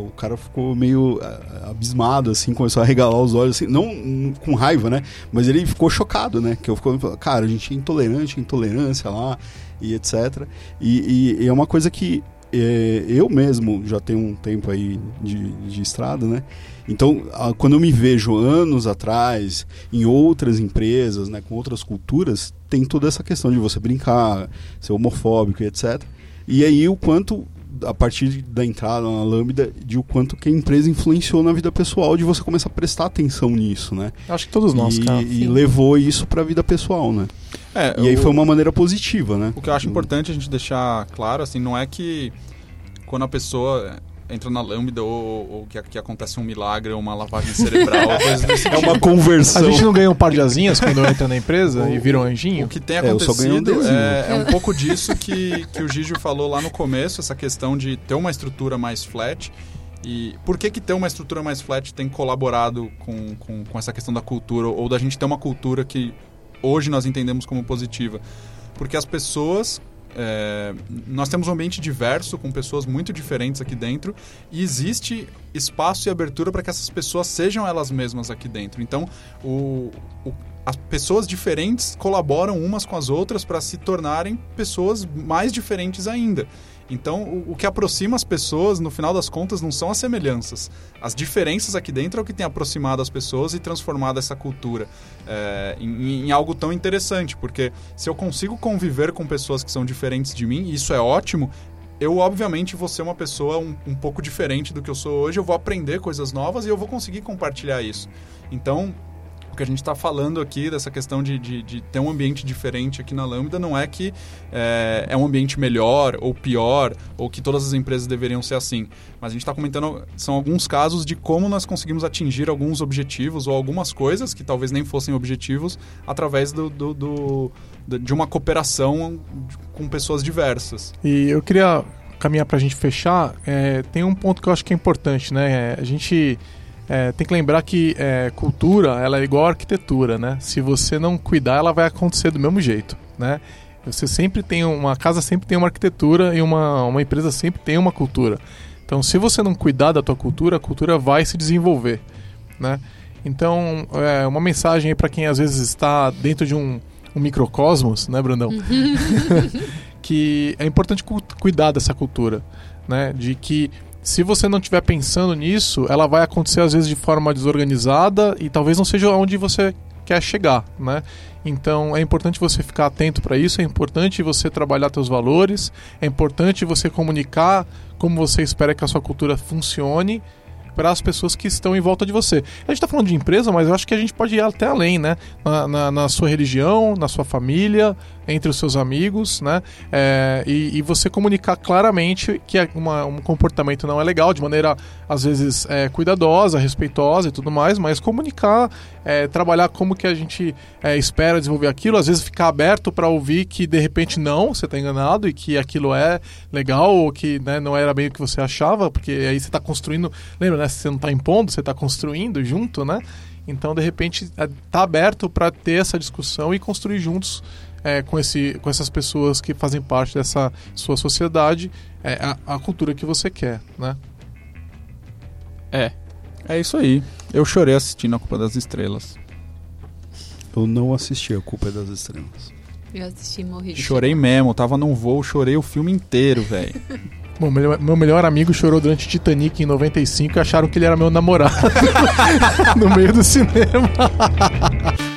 o cara ficou meio abismado, assim, começou a regalar os olhos, assim, não com raiva, né? Mas ele ficou chocado, né? Que eu ficou, cara, a gente é intolerante, intolerância lá, e etc. E, e, e é uma coisa que é, eu mesmo já tenho um tempo aí de, de estrada, né? Então, a, quando eu me vejo anos atrás em outras empresas, né, com outras culturas, tem toda essa questão de você brincar, ser homofóbico e etc. E aí o quanto a partir da entrada na Lambda, de o quanto que a empresa influenciou na vida pessoal, de você começar a prestar atenção nisso, né? Acho que todos nós, e, cara. E levou isso para a vida pessoal, né? É, e o, aí foi uma maneira positiva, né? O que eu acho importante a gente deixar claro, assim, não é que quando a pessoa entra na lambda ou, ou que, que, acontece um milagre ou uma lavagem cerebral. é uma conversão. A gente não ganha um par de asinhas quando entra na empresa o, e vira um anjinho? O que tem acontecido é, é, é, um pouco disso que, que o Gigi falou lá no começo, essa questão de ter uma estrutura mais flat. E por que, que ter uma estrutura mais flat tem colaborado com, com, com essa questão da cultura, ou da gente ter uma cultura que hoje nós entendemos como positiva? Porque as pessoas é, nós temos um ambiente diverso, com pessoas muito diferentes aqui dentro, e existe espaço e abertura para que essas pessoas sejam elas mesmas aqui dentro. Então, o, o, as pessoas diferentes colaboram umas com as outras para se tornarem pessoas mais diferentes ainda. Então, o, o, que aproxima as pessoas, no final das contas, não são as semelhanças. As diferenças aqui dentro é o que tem aproximado as pessoas e transformado essa cultura é, em, em, algo tão interessante. Porque se eu consigo conviver com pessoas que são diferentes de mim, e isso é ótimo, eu obviamente vou ser uma pessoa um, um pouco diferente do que eu sou hoje, eu vou aprender coisas novas e eu vou conseguir compartilhar isso. Então, que a gente está falando aqui, dessa questão de, de, de, ter um ambiente diferente aqui na Lambda, não é que é, é, um ambiente melhor ou pior, ou que todas as empresas deveriam ser assim. Mas a gente está comentando, são alguns casos de como nós conseguimos atingir alguns objetivos ou algumas coisas que talvez nem fossem objetivos através do, do, do de uma cooperação com pessoas diversas. E eu queria caminhar para a gente fechar, é, tem um ponto que eu acho que é importante, né? A gente é, tem que lembrar que é, cultura ela é igual arquitetura, né? Se você não cuidar, ela vai acontecer do mesmo jeito, né? Você sempre tem uma casa sempre tem uma arquitetura e uma, uma empresa sempre tem uma cultura. Então, se você não cuidar da tua cultura, a cultura vai se desenvolver, né? Então, é uma mensagem para quem às vezes está dentro de um, um microcosmos, né, Brandão? que é importante cu cuidar dessa cultura, né? De que se você não estiver pensando nisso, ela vai acontecer às vezes de forma desorganizada e talvez não seja onde você quer chegar, né? Então é importante você ficar atento para isso, é importante você trabalhar seus valores, é importante você comunicar como você espera que a sua cultura funcione para as pessoas que estão em volta de você. A gente está falando de empresa, mas eu acho que a gente pode ir até além, né? Na, na, na sua religião, na sua família, entre os seus amigos, né? É, e, e, você comunicar claramente que é uma, um comportamento não é legal, de maneira às vezes é, cuidadosa, respeitosa e tudo mais, mas comunicar, é, trabalhar como que a gente é, espera desenvolver aquilo, às vezes ficar aberto para ouvir que de repente não, você está enganado e que aquilo é legal ou que né, não era bem o que você achava, porque aí você está construindo, lembra, né? Você não está impondo, você está construindo junto, né? Então, de repente, está aberto para ter essa discussão e construir juntos é, com, esse, com essas pessoas que fazem parte dessa sua sociedade é, a, a cultura que você quer, né? É. É isso aí. Eu chorei assistindo A Culpa das Estrelas. Eu não assisti A Culpa das Estrelas. Eu assisti morri. Chorei mesmo, tava num voo, chorei o filme inteiro, velho. Bom, meu, meu melhor amigo chorou durante Titanic em 95 e acharam que ele era meu namorado no meio do cinema.